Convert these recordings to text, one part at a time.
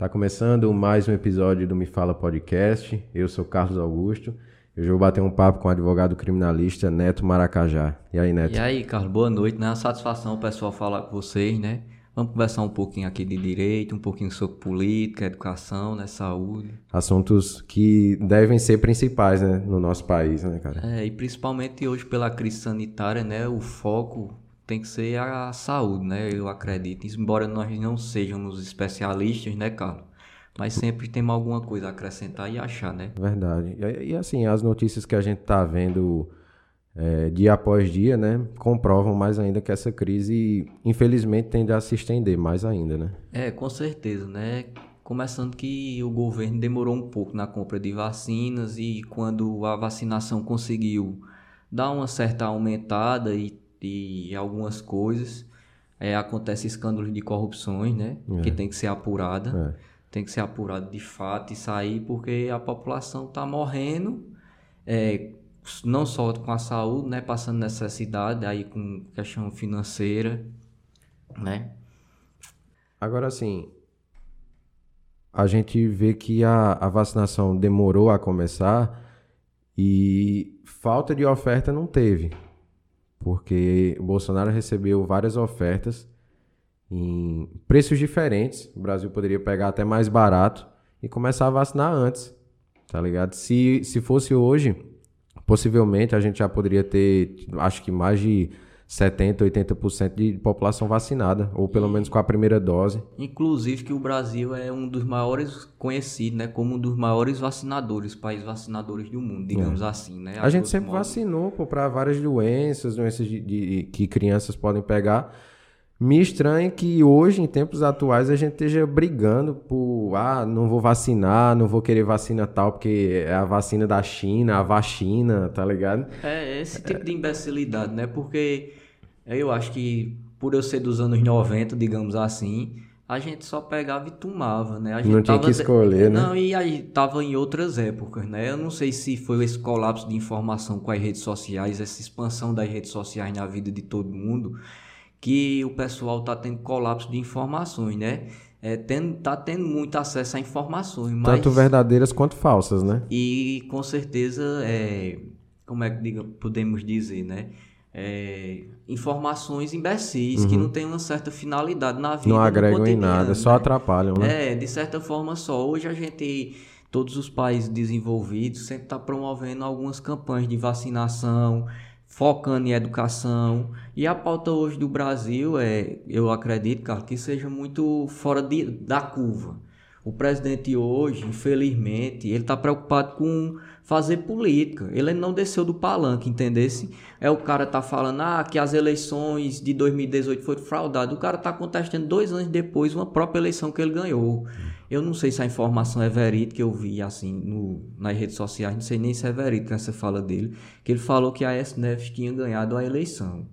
Tá começando mais um episódio do Me Fala Podcast. Eu sou Carlos Augusto. Hoje eu vou bater um papo com o advogado criminalista Neto Maracajá. E aí, Neto? E aí, Carlos, boa noite. Né? Uma satisfação o pessoal falar com vocês, né? Vamos conversar um pouquinho aqui de direito, um pouquinho sobre política, educação, né, saúde. Assuntos que devem ser principais, né, no nosso país, né, cara? É, e principalmente hoje pela crise sanitária, né, o foco tem que ser a saúde, né, eu acredito. Embora nós não sejamos especialistas, né, Carlos? Mas sempre temos alguma coisa a acrescentar e achar, né? Verdade. E, e assim, as notícias que a gente tá vendo é, dia após dia, né, comprovam mais ainda que essa crise, infelizmente, tende a se estender mais ainda, né? É, com certeza, né? Começando que o governo demorou um pouco na compra de vacinas e quando a vacinação conseguiu dar uma certa aumentada e, e algumas coisas, é, acontece escândalos de corrupções, né? É. Que tem que ser apurada. É. Tem que ser apurada de fato e sair porque a população está morrendo. É, não só com a saúde, né, passando necessidade, aí com questão financeira, né? Agora, assim, a gente vê que a, a vacinação demorou a começar e falta de oferta não teve, porque o Bolsonaro recebeu várias ofertas em preços diferentes. O Brasil poderia pegar até mais barato e começar a vacinar antes, tá ligado? Se, se fosse hoje, possivelmente a gente já poderia ter, acho que mais de 70, 80% de população vacinada, ou pelo menos com a primeira dose. Inclusive que o Brasil é um dos maiores conhecidos, né, como um dos maiores vacinadores, países vacinadores do mundo, digamos é. assim, né? A, a gente sempre modos. vacinou para várias doenças, doenças de, de, que crianças podem pegar, me estranha que hoje, em tempos atuais, a gente esteja brigando por, ah, não vou vacinar, não vou querer vacina tal, porque é a vacina da China, a vacina, tá ligado? É, esse tipo de imbecilidade, né? Porque eu acho que, por eu ser dos anos 90, digamos assim, a gente só pegava e tomava, né? A gente não tinha que escolher, né? Não, e aí tava em outras épocas, né? Eu não sei se foi esse colapso de informação com as redes sociais, essa expansão das redes sociais na vida de todo mundo, que o pessoal está tendo colapso de informações, né? É, tendo, tá tendo muito acesso a informações. Mas... Tanto verdadeiras quanto falsas, né? E com certeza, é, como é que diga, podemos dizer, né? É, informações imbecis uhum. que não têm uma certa finalidade na vida. Não agregam em nada, só né? atrapalham, né? É, de certa forma só. Hoje a gente, todos os países desenvolvidos, sempre está promovendo algumas campanhas de vacinação focando em educação. E a pauta hoje do Brasil é, eu acredito, cara, que seja muito fora de, da curva. O presidente hoje, infelizmente, ele está preocupado com fazer política. Ele não desceu do palanque, entendesse? É o cara tá falando ah, que as eleições de 2018 foram fraudadas. O cara tá contestando dois anos depois uma própria eleição que ele ganhou. Eu não sei se a informação é verídica, eu vi assim no, nas redes sociais, não sei nem se é verídica essa fala dele, que ele falou que a SNF tinha ganhado a eleição.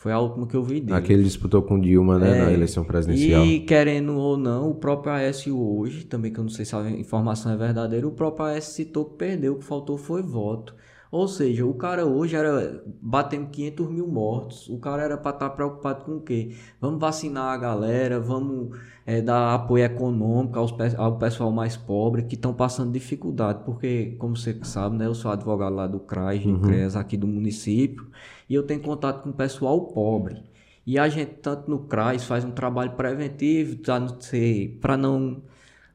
Foi a última que eu vi dele. Aquele disputou com Dilma, né, é, na eleição presidencial. E querendo ou não, o próprio Aécio hoje, também que eu não sei se a informação é verdadeira, o próprio Aécio citou que perdeu, o que faltou foi voto. Ou seja, o cara hoje era batendo 500 mil mortos. O cara era para estar tá preocupado com o quê? Vamos vacinar a galera, vamos é, dar apoio econômico aos, ao pessoal mais pobre que estão passando dificuldade. Porque, como você sabe, né, eu sou advogado lá do CRAS, do uhum. CRES, aqui do município, e eu tenho contato com o pessoal pobre. E a gente, tanto no CRAS, faz um trabalho preventivo para não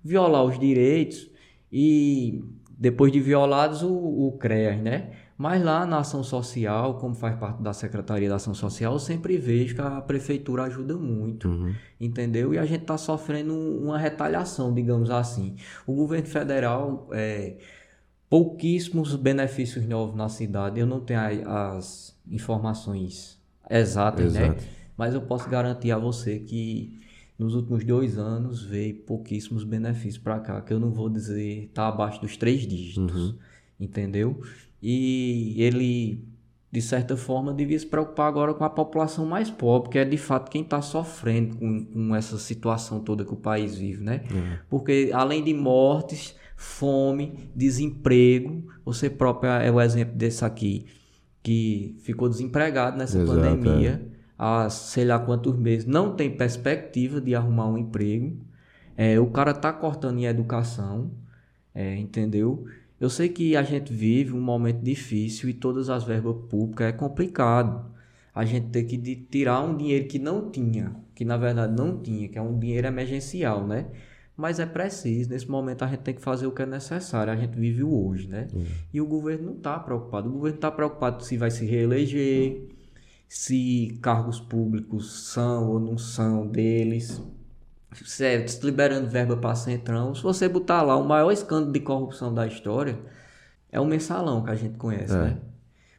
violar os direitos e depois de violados o, o CREAS, né? Mas lá na ação social, como faz parte da Secretaria da Ação Social, eu sempre vejo que a prefeitura ajuda muito, uhum. entendeu? E a gente está sofrendo uma retaliação, digamos assim. O governo federal, é, pouquíssimos benefícios novos na cidade, eu não tenho as informações exatas, né? Exato. né? Mas eu posso garantir a você que nos últimos dois anos veio pouquíssimos benefícios para cá, que eu não vou dizer tá abaixo dos três dígitos, uhum. entendeu? E ele, de certa forma, devia se preocupar agora com a população mais pobre, que é de fato quem está sofrendo com, com, essa situação toda que o país vive, né? Uhum. Porque além de mortes, fome, desemprego, você próprio é o exemplo desse aqui, que ficou desempregado nessa Exato, pandemia. É há sei lá quantos meses, não tem perspectiva de arrumar um emprego. É, o cara tá cortando em educação, é, entendeu? Eu sei que a gente vive um momento difícil e todas as verbas públicas é complicado. A gente tem que tirar um dinheiro que não tinha, que na verdade não tinha, que é um dinheiro emergencial, né? Mas é preciso, nesse momento a gente tem que fazer o que é necessário, a gente vive o hoje, né? Uhum. E o governo não está preocupado. O governo está preocupado se vai se reeleger, se cargos públicos são ou não são deles, certo, liberando verba para Centrão. Se você botar lá o maior escândalo de corrupção da história, é o mensalão que a gente conhece, é. né?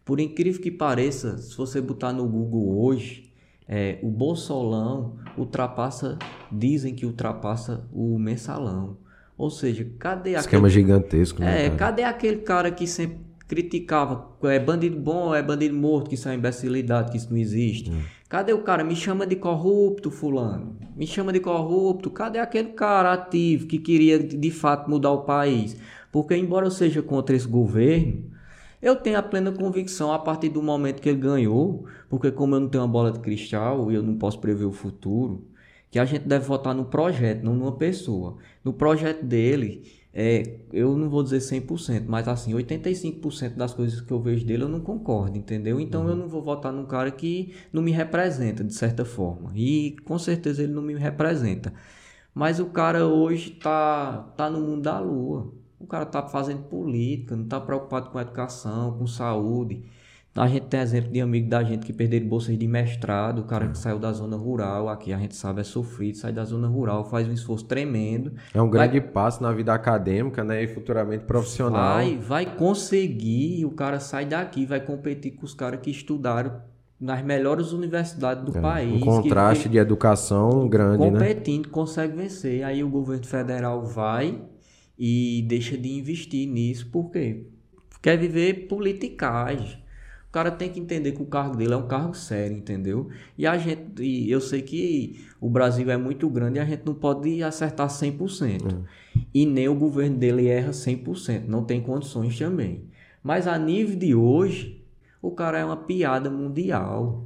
Por incrível que pareça, se você botar no Google hoje, é, o Bolsolão ultrapassa, dizem que ultrapassa o mensalão. Ou seja, cadê Esquema aquele... gigantesco, né? É, cadê aquele cara que sempre criticava, é bandido bom, é bandido morto, que isso é imbecilidade, que isso não existe. Hum. Cadê o cara? Me chama de corrupto, fulano. Me chama de corrupto. Cadê aquele cara ativo que queria de fato mudar o país? Porque embora eu seja contra esse governo, eu tenho a plena convicção a partir do momento que ele ganhou, porque como eu não tenho uma bola de cristal e eu não posso prever o futuro, que a gente deve votar no projeto, não numa pessoa. No projeto dele, é, eu não vou dizer 100%, mas assim, 85% das coisas que eu vejo dele eu não concordo, entendeu? Então uhum. eu não vou votar num cara que não me representa, de certa forma. E com certeza ele não me representa. Mas o cara hoje tá, tá no mundo da lua. O cara tá fazendo política, não tá preocupado com educação, com saúde. A gente tem exemplo de amigo da gente que perderam bolsas de mestrado, o cara que saiu da zona rural, aqui a gente sabe é sofrido, sai da zona rural, faz um esforço tremendo. É um grande vai, passo na vida acadêmica, né, e futuramente profissional. Vai, vai conseguir, o cara sai daqui, vai competir com os caras que estudaram nas melhores universidades do é, país. Um contraste que, de educação grande, competindo, né? Competindo, consegue vencer. Aí o governo federal vai e deixa de investir nisso, por quê? Quer viver politicagem cara tem que entender que o cargo dele é um cargo sério, entendeu? E a gente, e eu sei que o Brasil é muito grande e a gente não pode acertar 100%. Uhum. E nem o governo dele erra 100%, não tem condições também. Mas a nível de hoje, o cara é uma piada mundial.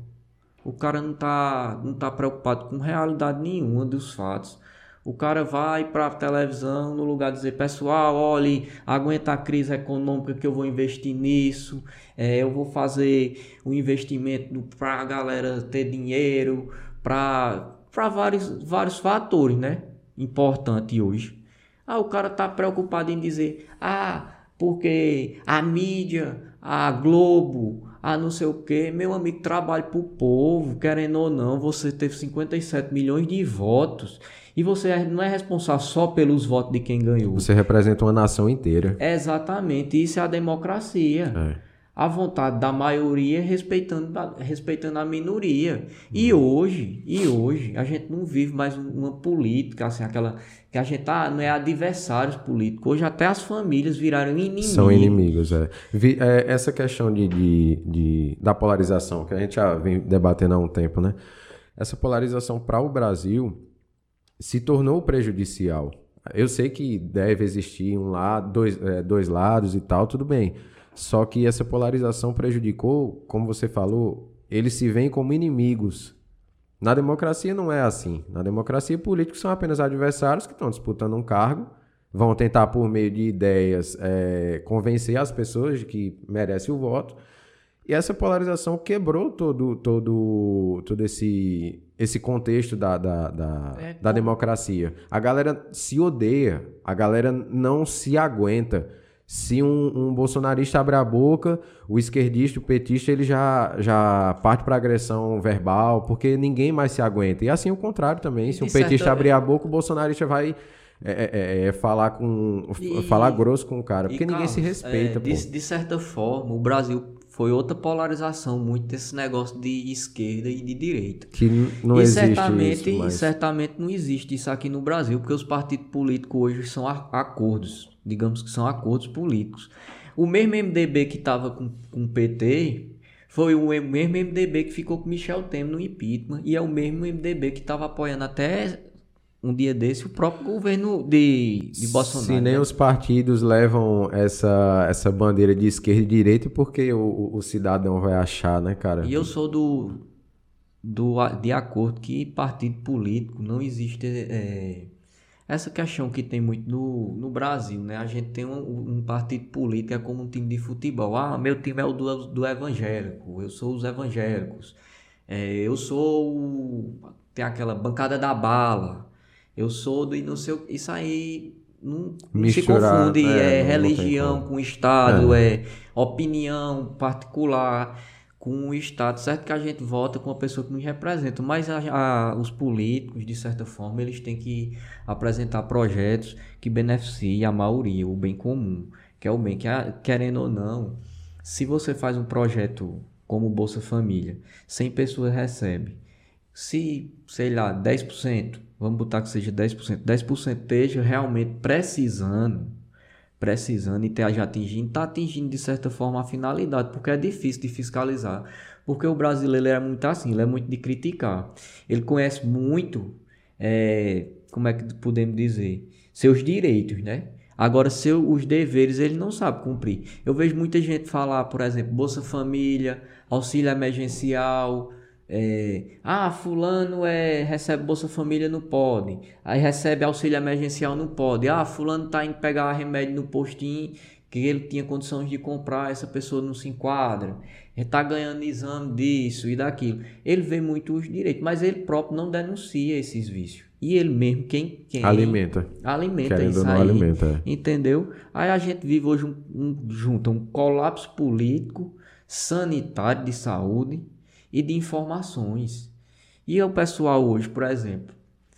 O cara não tá, não tá preocupado com realidade nenhuma dos fatos. O cara vai para a televisão no lugar de dizer, pessoal, olhe, aguenta a crise econômica que eu vou investir nisso, é, eu vou fazer um investimento para a galera ter dinheiro, para vários, vários fatores, né? Importante hoje. Ah, o cara tá preocupado em dizer, ah, porque a mídia, a Globo, a não sei o que, meu amigo, trabalha para o povo, querendo ou não, você teve 57 milhões de votos e você é, não é responsável só pelos votos de quem ganhou. Você representa uma nação inteira. Exatamente, isso é a democracia. É. A vontade da maioria respeitando, respeitando a minoria. E uhum. hoje, e hoje, a gente não vive mais uma política, assim, aquela que a gente tá, não é adversários políticos. Hoje até as famílias viraram inimigos. São inimigos, é. Vi, é essa questão de, de, de, da polarização, que a gente já vem debatendo há um tempo, né? Essa polarização para o Brasil se tornou prejudicial. Eu sei que deve existir um lado, dois, é, dois lados e tal, tudo bem. Só que essa polarização prejudicou, como você falou, eles se veem como inimigos. Na democracia não é assim. Na democracia, políticos são apenas adversários que estão disputando um cargo, vão tentar, por meio de ideias, é, convencer as pessoas de que merece o voto. E essa polarização quebrou todo, todo, todo esse, esse contexto da, da, da, é, da democracia. A galera se odeia, a galera não se aguenta. Se um, um bolsonarista abre a boca, o esquerdista, o petista, ele já, já parte para agressão verbal, porque ninguém mais se aguenta. E assim o contrário também. Se um petista abrir a boca, o bolsonarista vai é, é, é, é, falar com e, falar grosso com o cara, porque ninguém se respeita. É, de, de, certa forma, o Brasil foi outra polarização muito desse negócio de esquerda e de direita. Que não e existe certamente, isso, mas... certamente não existe isso aqui no Brasil, porque os partidos políticos hoje são acordos, digamos que são acordos políticos. O mesmo MDB que estava com, com o PT foi o mesmo MDB que ficou com Michel Temer no impeachment e é o mesmo MDB que estava apoiando até um dia desse o próprio governo de, de Bolsonaro. Se nem né? os partidos levam essa, essa bandeira de esquerda e direita, porque o, o cidadão vai achar, né, cara? E eu sou do, do de acordo que partido político não existe. É, essa questão que tem muito no, no Brasil, né? A gente tem um, um partido político é como um time de futebol. Ah, meu time é o do, do evangélico, eu sou os evangélicos. É, eu sou. O, tem aquela bancada da bala. Eu sou do. Não sei, isso aí não, não se confunde. É, é religião com Estado, é. é opinião particular com o Estado. Certo que a gente vota com uma pessoa que nos representa, mas a, a, os políticos, de certa forma, eles têm que apresentar projetos que beneficiem a maioria, o bem comum, que é o bem que, querendo ou não, se você faz um projeto como o Bolsa Família, 100 pessoas recebem, se, sei lá, 10%, vamos botar que seja 10%, 10% esteja realmente precisando precisando e esteja atingindo, está atingindo de certa forma a finalidade, porque é difícil de fiscalizar. Porque o brasileiro é muito assim, ele é muito de criticar. Ele conhece muito, é, como é que podemos dizer, seus direitos, né? Agora, seus, os deveres ele não sabe cumprir. Eu vejo muita gente falar, por exemplo, Bolsa Família, auxílio emergencial, é, ah, fulano é, recebe Bolsa Família, não pode. Aí recebe auxílio emergencial, não pode. Ah, fulano tá indo pegar remédio no postinho que ele tinha condições de comprar, essa pessoa não se enquadra. Ele tá ganhando exame disso e daquilo. Ele vê muito os direitos, mas ele próprio não denuncia esses vícios. E ele mesmo, quem, quem alimenta. Alimenta Querendo isso aí. Alimenta, é. Entendeu? Aí a gente vive hoje um, um, junto um colapso político, sanitário de saúde e de informações. E o pessoal hoje, por exemplo,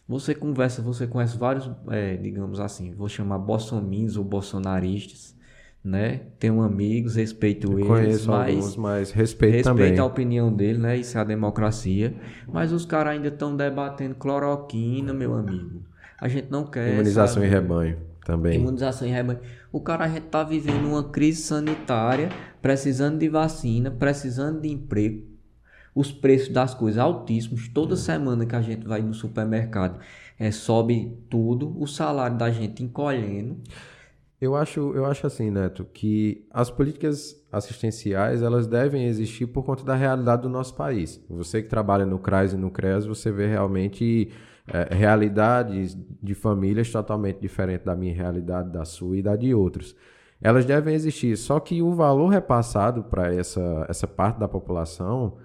você conversa, você conhece vários, é, digamos assim, vou chamar bolsominions ou bolsonaristas, né? Tenho amigos, respeito Eu eles, conheço mas, alguns, mas respeito, respeito também. a opinião dele, né? Isso é a democracia. Mas os caras ainda estão debatendo cloroquina, meu amigo. A gente não quer. Imunização sabe? em rebanho também. Imunização em rebanho. O cara, a gente tá vivendo uma crise sanitária, precisando de vacina, precisando de emprego, os preços das coisas altíssimos. Toda semana que a gente vai no supermercado, é, sobe tudo, o salário da gente encolhendo. Eu acho, eu acho assim, Neto, que as políticas assistenciais elas devem existir por conta da realidade do nosso país. Você que trabalha no CRAS e no CREAS, você vê realmente é, realidades de famílias totalmente diferentes da minha realidade, da sua e da de outros. Elas devem existir, só que o valor repassado para essa, essa parte da população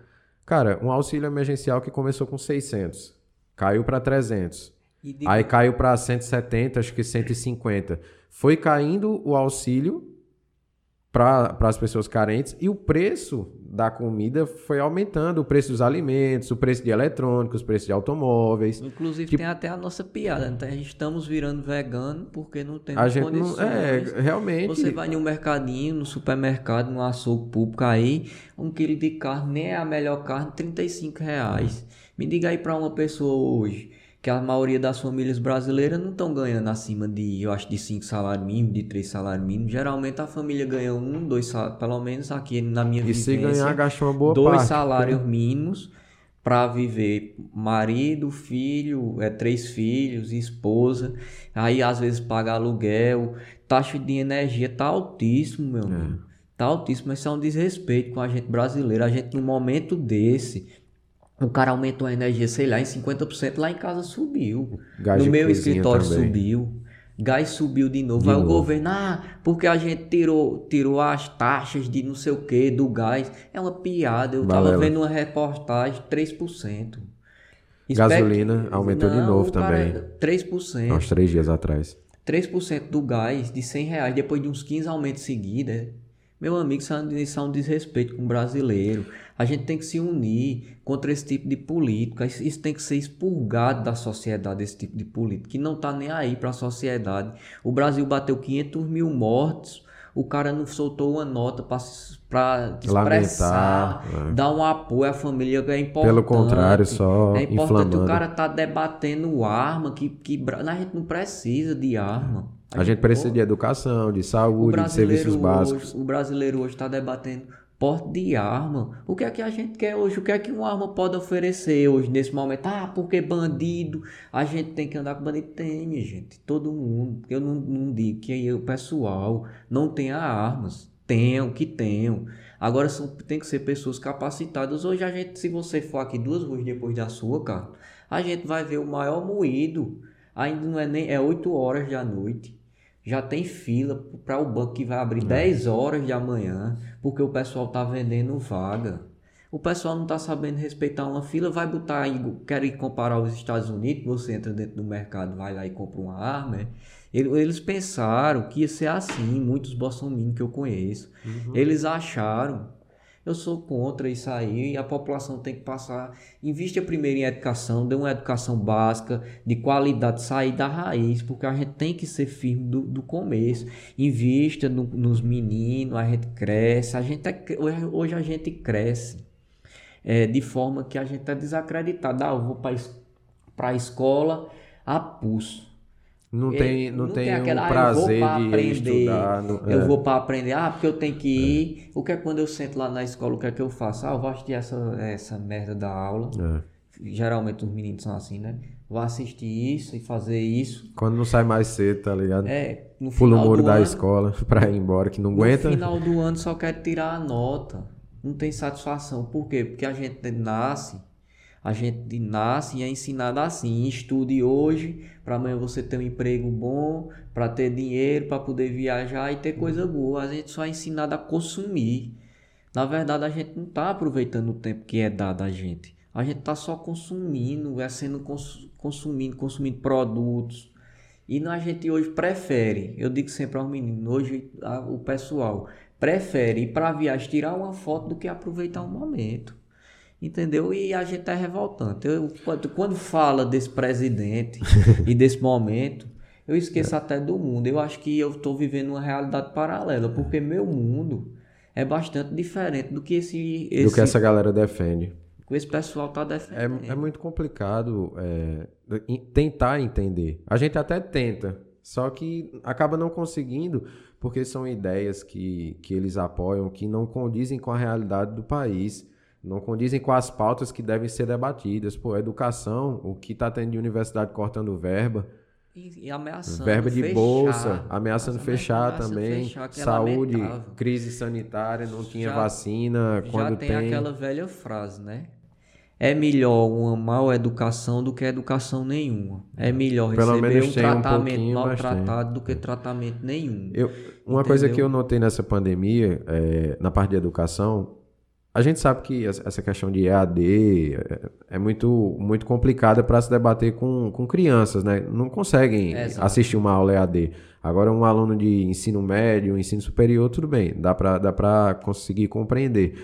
Cara, um auxílio emergencial que começou com 600, caiu para 300. De... Aí caiu para 170, acho que 150. Foi caindo o auxílio para as pessoas carentes e o preço da comida foi aumentando, o preço dos alimentos, o preço de eletrônicos, o preço de automóveis. Inclusive tem até a nossa piada, então estamos virando vegano porque não temos a gente condições. Não, é, realmente. Você vai no mercadinho, no supermercado, no açougue público aí, um quilo de carne, nem é a melhor carne, 35 reais. Me diga aí para uma pessoa hoje que a maioria das famílias brasileiras não estão ganhando acima de, eu acho, de 5 salários mínimos, de 3 salários mínimos. Geralmente a família ganha um, dois salários, pelo menos aqui na minha e vivência. E se ganhar, gasta uma boa dois parte. salários mínimos para viver marido, filho, é, três filhos, esposa. Aí às vezes paga aluguel, taxa de energia tá altíssimo, meu é. Tá altíssimo, mas isso é um desrespeito com a gente brasileira. A gente, num momento desse, o cara aumentou a energia, sei lá, em 50%, lá em casa subiu. Gás no meu escritório também. subiu. Gás subiu de novo. De Aí novo. o governo, ah, porque a gente tirou, tirou as taxas de não sei o que do gás. É uma piada. Eu Valeu. tava vendo uma reportagem, 3%. Gasolina aumentou não, de novo também. 3%. Há uns três dias atrás. 3% do gás de 100 reais, depois de uns 15 aumentos seguidos. É. Meu amigo, isso é um desrespeito com o brasileiro. A gente tem que se unir contra esse tipo de política. Isso tem que ser expurgado da sociedade, esse tipo de política, que não está nem aí para a sociedade. O Brasil bateu 500 mil mortos, o cara não soltou uma nota para expressar, Lamentar, é. dar um apoio à família, que é importante. Pelo contrário, só É importante inflamando. o cara tá debatendo arma, que, que a gente não precisa de arma. A, a gente, gente precisa pô, de educação, de saúde, de serviços básicos. Hoje, o brasileiro hoje está debatendo porte de arma. O que é que a gente quer hoje? O que é que uma arma pode oferecer hoje, nesse momento? Ah, porque bandido, a gente tem que andar com bandido. Tem, minha gente, todo mundo. Eu não, não digo que o pessoal não tenha armas. Tenham, que tenham. Agora são, tem que ser pessoas capacitadas. Hoje a gente, se você for aqui duas ruas depois da sua, cara, a gente vai ver o maior moído ainda não é nem é 8 horas da noite. Já tem fila para o banco que vai abrir 10 horas de amanhã, porque o pessoal tá vendendo vaga. O pessoal não está sabendo respeitar uma fila, vai botar aí, quer ir comparar os Estados Unidos, você entra dentro do mercado, vai lá e compra uma arma. É? Eles pensaram que ia ser assim, muitos bolsominions que eu conheço. Uhum. Eles acharam. Eu sou contra isso aí, a população tem que passar. Invista primeiro em educação, dê uma educação básica, de qualidade, sair da raiz, porque a gente tem que ser firme do, do começo. Invista no, nos meninos, a gente cresce, a gente é, hoje a gente cresce é, de forma que a gente está desacreditado. Ah, eu vou para a escola a pulso. Não tem, não, não tem, tem aquela, um prazer ah, de aprender, estudar. Eu é. vou para aprender. Ah, porque eu tenho que é. ir. É. O que é quando eu sento lá na escola, o que é que eu faço? Ah, eu vou assistir essa, essa merda da aula. É. Geralmente os meninos são assim, né? Vou assistir isso e fazer isso. Quando não sai mais cedo, tá ligado? É, no final Pula o muro da ano, escola pra ir embora, que não aguenta. No final do ano só quer tirar a nota não tem satisfação. Por quê? Porque a gente nasce, a gente nasce e é ensinado assim, estude hoje para amanhã você ter um emprego bom, para ter dinheiro, para poder viajar e ter coisa boa. A gente só é ensinado a consumir. Na verdade, a gente não está aproveitando o tempo que é dado a gente. A gente está só consumindo, é sendo cons consumindo, consumindo produtos. E a gente hoje prefere, eu digo sempre aos meninos, hoje a, o pessoal prefere ir para viagem tirar uma foto do que aproveitar o momento. Entendeu? E a gente é revoltante. Eu, quando, fala desse presidente e desse momento, eu esqueço é. até do mundo. Eu acho que eu estou vivendo uma realidade paralela, porque meu mundo é bastante diferente do que esse. esse do que essa galera defende. Que esse pessoal está defendendo. É, é muito complicado é, tentar entender. A gente até tenta, só que acaba não conseguindo porque são ideias que, que eles apoiam que não condizem com a realidade do país, não condizem com as pautas que devem ser debatidas. Pô, educação, o que está tendo de universidade cortando verba. E, e ameaçando Verba de fechar, bolsa, ameaçando fechar também. Fechar, é Saúde, crise sanitária, não tinha já, vacina. Quando já tem, tem aquela velha frase, né? É melhor uma mal educação do que educação nenhuma. É melhor Pelo receber um tratamento um maltratado do que tratamento nenhum. Eu, uma Entendeu? coisa que eu notei nessa pandemia, é, na parte de educação, a gente sabe que essa questão de EAD é, é muito, muito complicada para se debater com, com crianças, né? Não conseguem assistir uma aula EAD. Agora, um aluno de ensino médio, ensino superior, tudo bem, dá para dá conseguir compreender.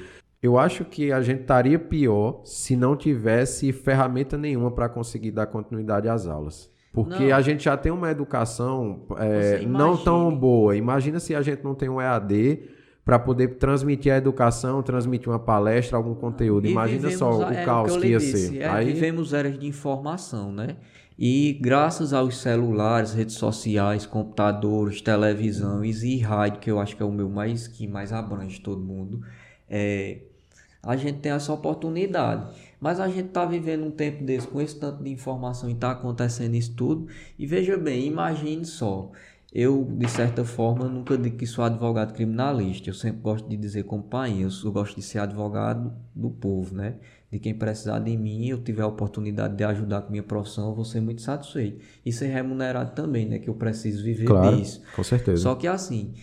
Eu acho que a gente estaria pior se não tivesse ferramenta nenhuma para conseguir dar continuidade às aulas. Porque não. a gente já tem uma educação é, não tão boa. Imagina se a gente não tem um EAD para poder transmitir a educação, transmitir uma palestra, algum conteúdo. E Imagina só o é, caos que, que ia disse, ser. É, Aí... Vivemos eras de informação, né? E graças aos celulares, redes sociais, computadores, televisões e rádio, que eu acho que é o meu mais que mais abrange todo mundo, é, a gente tem essa oportunidade. Mas a gente está vivendo um tempo desse com esse tanto de informação e está acontecendo isso tudo. E veja bem, imagine só. Eu, de certa forma, nunca digo que sou advogado criminalista. Eu sempre gosto de dizer eu, eu gosto de ser advogado do povo, né? De quem precisar de mim, eu tiver a oportunidade de ajudar com minha profissão, eu vou ser muito satisfeito. E ser remunerado também, né? Que eu preciso viver claro, disso. Com certeza. Só que assim,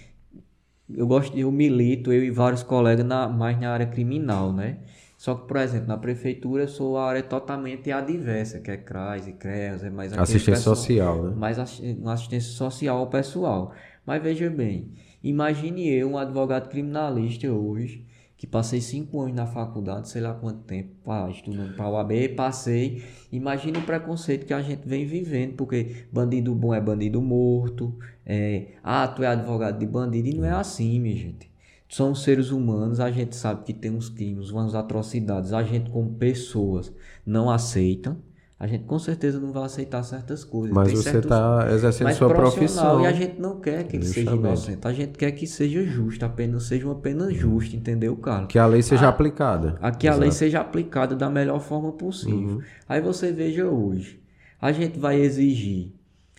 eu gosto, eu milito, eu e vários colegas, na, mais na área criminal, né? Só que, por exemplo, na prefeitura eu sou a área totalmente adversa, que é CRAS e CREAS, é mais assistência pessoal, social, né? Mais assistência social ao pessoal. Mas veja bem, imagine eu, um advogado criminalista hoje, que passei cinco anos na faculdade, sei lá quanto tempo, pá, estudando para o AB, passei. Imagina o preconceito que a gente vem vivendo, porque bandido bom é bandido morto, é, ah, tu é advogado de bandido, e não é assim, minha gente. Somos seres humanos, a gente sabe que tem uns crimes, umas atrocidades, a gente como pessoas não aceita, a gente com certeza não vai aceitar certas coisas. Mas Tem você está exercendo sua profissão. E a gente não quer que ele seja inocente. A gente quer que seja justo, a pena seja uma pena justa, entendeu, cara? Que a lei seja a, aplicada. A, que a lei seja aplicada da melhor forma possível. Uhum. Aí você veja hoje. A gente vai exigir.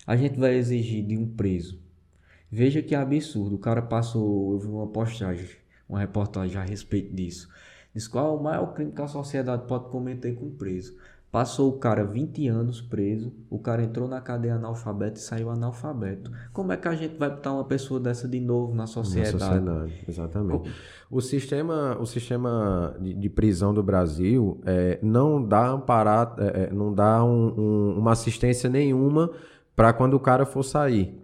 A gente vai exigir de um preso. Veja que absurdo. O cara passou. Eu vi uma postagem, uma reportagem a respeito disso. Diz qual é o maior crime que a sociedade pode cometer com o preso Passou o cara 20 anos preso, o cara entrou na cadeia analfabeto e saiu analfabeto. Como é que a gente vai botar uma pessoa dessa de novo na sociedade? Na sociedade, exatamente. O sistema, o sistema de, de prisão do Brasil é, não dá amparar, é, é, não dá um, um, uma assistência nenhuma para quando o cara for sair.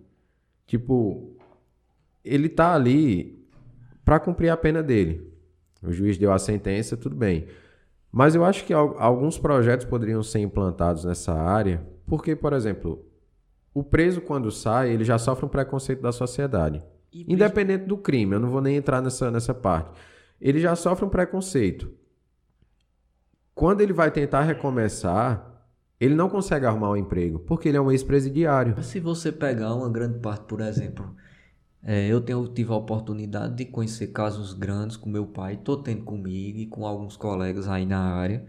Tipo, ele tá ali para cumprir a pena dele. O juiz deu a sentença, tudo bem. Mas eu acho que alguns projetos poderiam ser implantados nessa área, porque, por exemplo, o preso, quando sai, ele já sofre um preconceito da sociedade. E Independente do crime, eu não vou nem entrar nessa, nessa parte. Ele já sofre um preconceito. Quando ele vai tentar recomeçar, ele não consegue arrumar um emprego, porque ele é um ex-presidiário. Se você pegar uma grande parte, por exemplo, é, eu tenho, tive a oportunidade de conhecer casos grandes com meu pai, estou tendo comigo e com alguns colegas aí na área.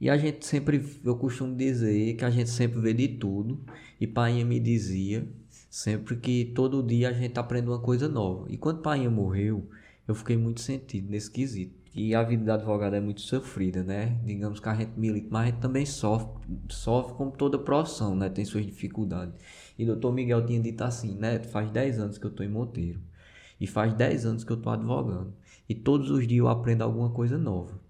E a gente sempre, eu costumo dizer que a gente sempre vê de tudo. E pai me dizia sempre que todo dia a gente aprende uma coisa nova. E quando pai morreu, eu fiquei muito sentido nesse quesito. E a vida do advogado é muito sofrida, né? Digamos que a gente milita, mas a gente também sofre, sofre como toda profissão, né? Tem suas dificuldades. E o doutor Miguel tinha dito assim, né? Faz 10 anos que eu estou em Monteiro. E faz 10 anos que eu estou advogando. E todos os dias eu aprendo alguma coisa nova.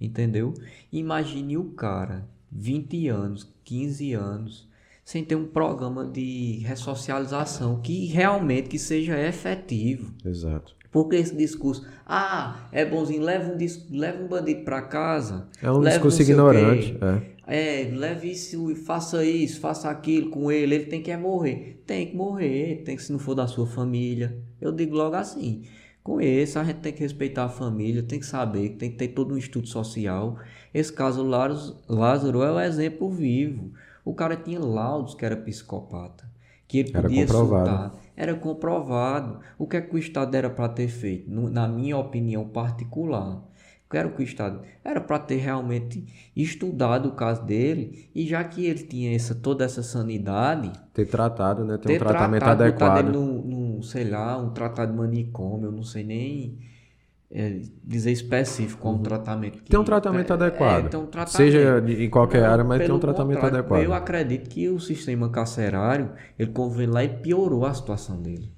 Entendeu? Imagine o cara, 20 anos, 15 anos, sem ter um programa de ressocialização que realmente que seja efetivo. Exato. Porque esse discurso, ah, é bonzinho, leva um, leva um bandido para casa. É um discurso ignorante. É. É, leve isso, faça isso, faça aquilo com ele, ele tem que é morrer. Tem que morrer, tem que se não for da sua família. Eu digo logo assim. Com esse, a gente tem que respeitar a família, tem que saber tem que ter todo um estudo social. Esse caso Lázaro é o exemplo vivo. O cara tinha laudos que era psicopata, que ele podia era comprovado. soltar. Era comprovado. O que é que o Estado era para ter feito? Na minha opinião particular, Quero que o Estado era para ter realmente estudado o caso dele e já que ele tinha essa, toda essa sanidade ter tratado, né, ter, ter um tratamento tratado, adequado, ele num, num, sei lá, um tratado de manicômio, eu não sei nem é, dizer específico qual uhum. um tratamento. Que, tem um tratamento é, adequado. É, tem um tratamento. Seja em qualquer área, mas tem um tratamento adequado. Eu acredito que o sistema carcerário, ele convém lá e piorou a situação dele.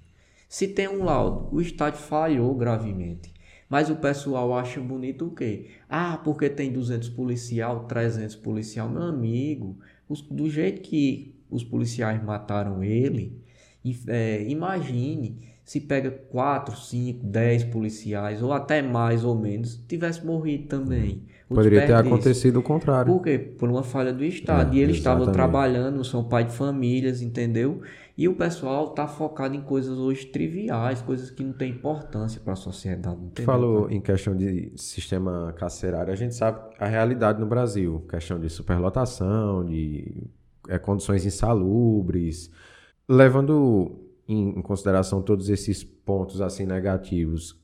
Se tem um laudo, o Estado falhou gravemente. Mas o pessoal acha bonito o quê? Ah, porque tem 200 policial, 300 policial. Meu amigo, os, do jeito que os policiais mataram ele, é, imagine se pega 4, 5, 10 policiais, ou até mais ou menos, tivesse morrido também. Poderia ter acontecido o contrário. Por quê? Por uma falha do Estado. É, e eles estavam trabalhando, são pai de famílias, entendeu? E o pessoal está focado em coisas hoje triviais, coisas que não têm importância para a sociedade. Entendeu? Falou em questão de sistema carcerário, a gente sabe a realidade no Brasil, questão de superlotação, de é, condições insalubres, levando em, em consideração todos esses pontos assim negativos.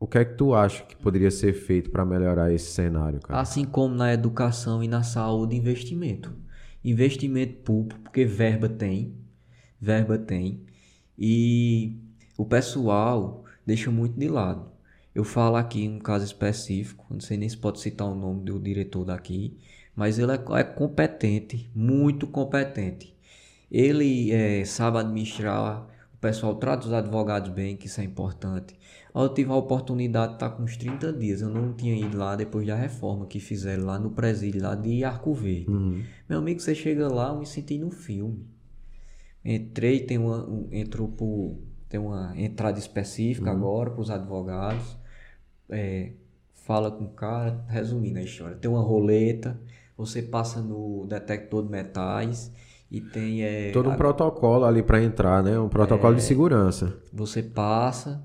O que é que tu acha que poderia ser feito para melhorar esse cenário, cara? Assim como na educação e na saúde, investimento. Investimento público, porque verba tem, verba tem. E o pessoal deixa muito de lado. Eu falo aqui um caso específico, não sei nem se pode citar o nome do diretor daqui, mas ele é, é competente, muito competente. Ele é, sabe administrar, o pessoal trata os advogados bem, que isso é importante. Eu tive a oportunidade de estar com uns 30 dias, eu não tinha ido lá depois da reforma que fizeram lá no presídio lá de Arco Verde. Uhum. Meu amigo, você chega lá, eu me senti no filme. Entrei, tem uma, um, entrou por, tem uma entrada específica uhum. agora para os advogados. É, fala com o cara, resumindo a história. Tem uma roleta, você passa no detector de metais e tem é, todo um a, protocolo ali para entrar, né? Um protocolo é, de segurança. Você passa,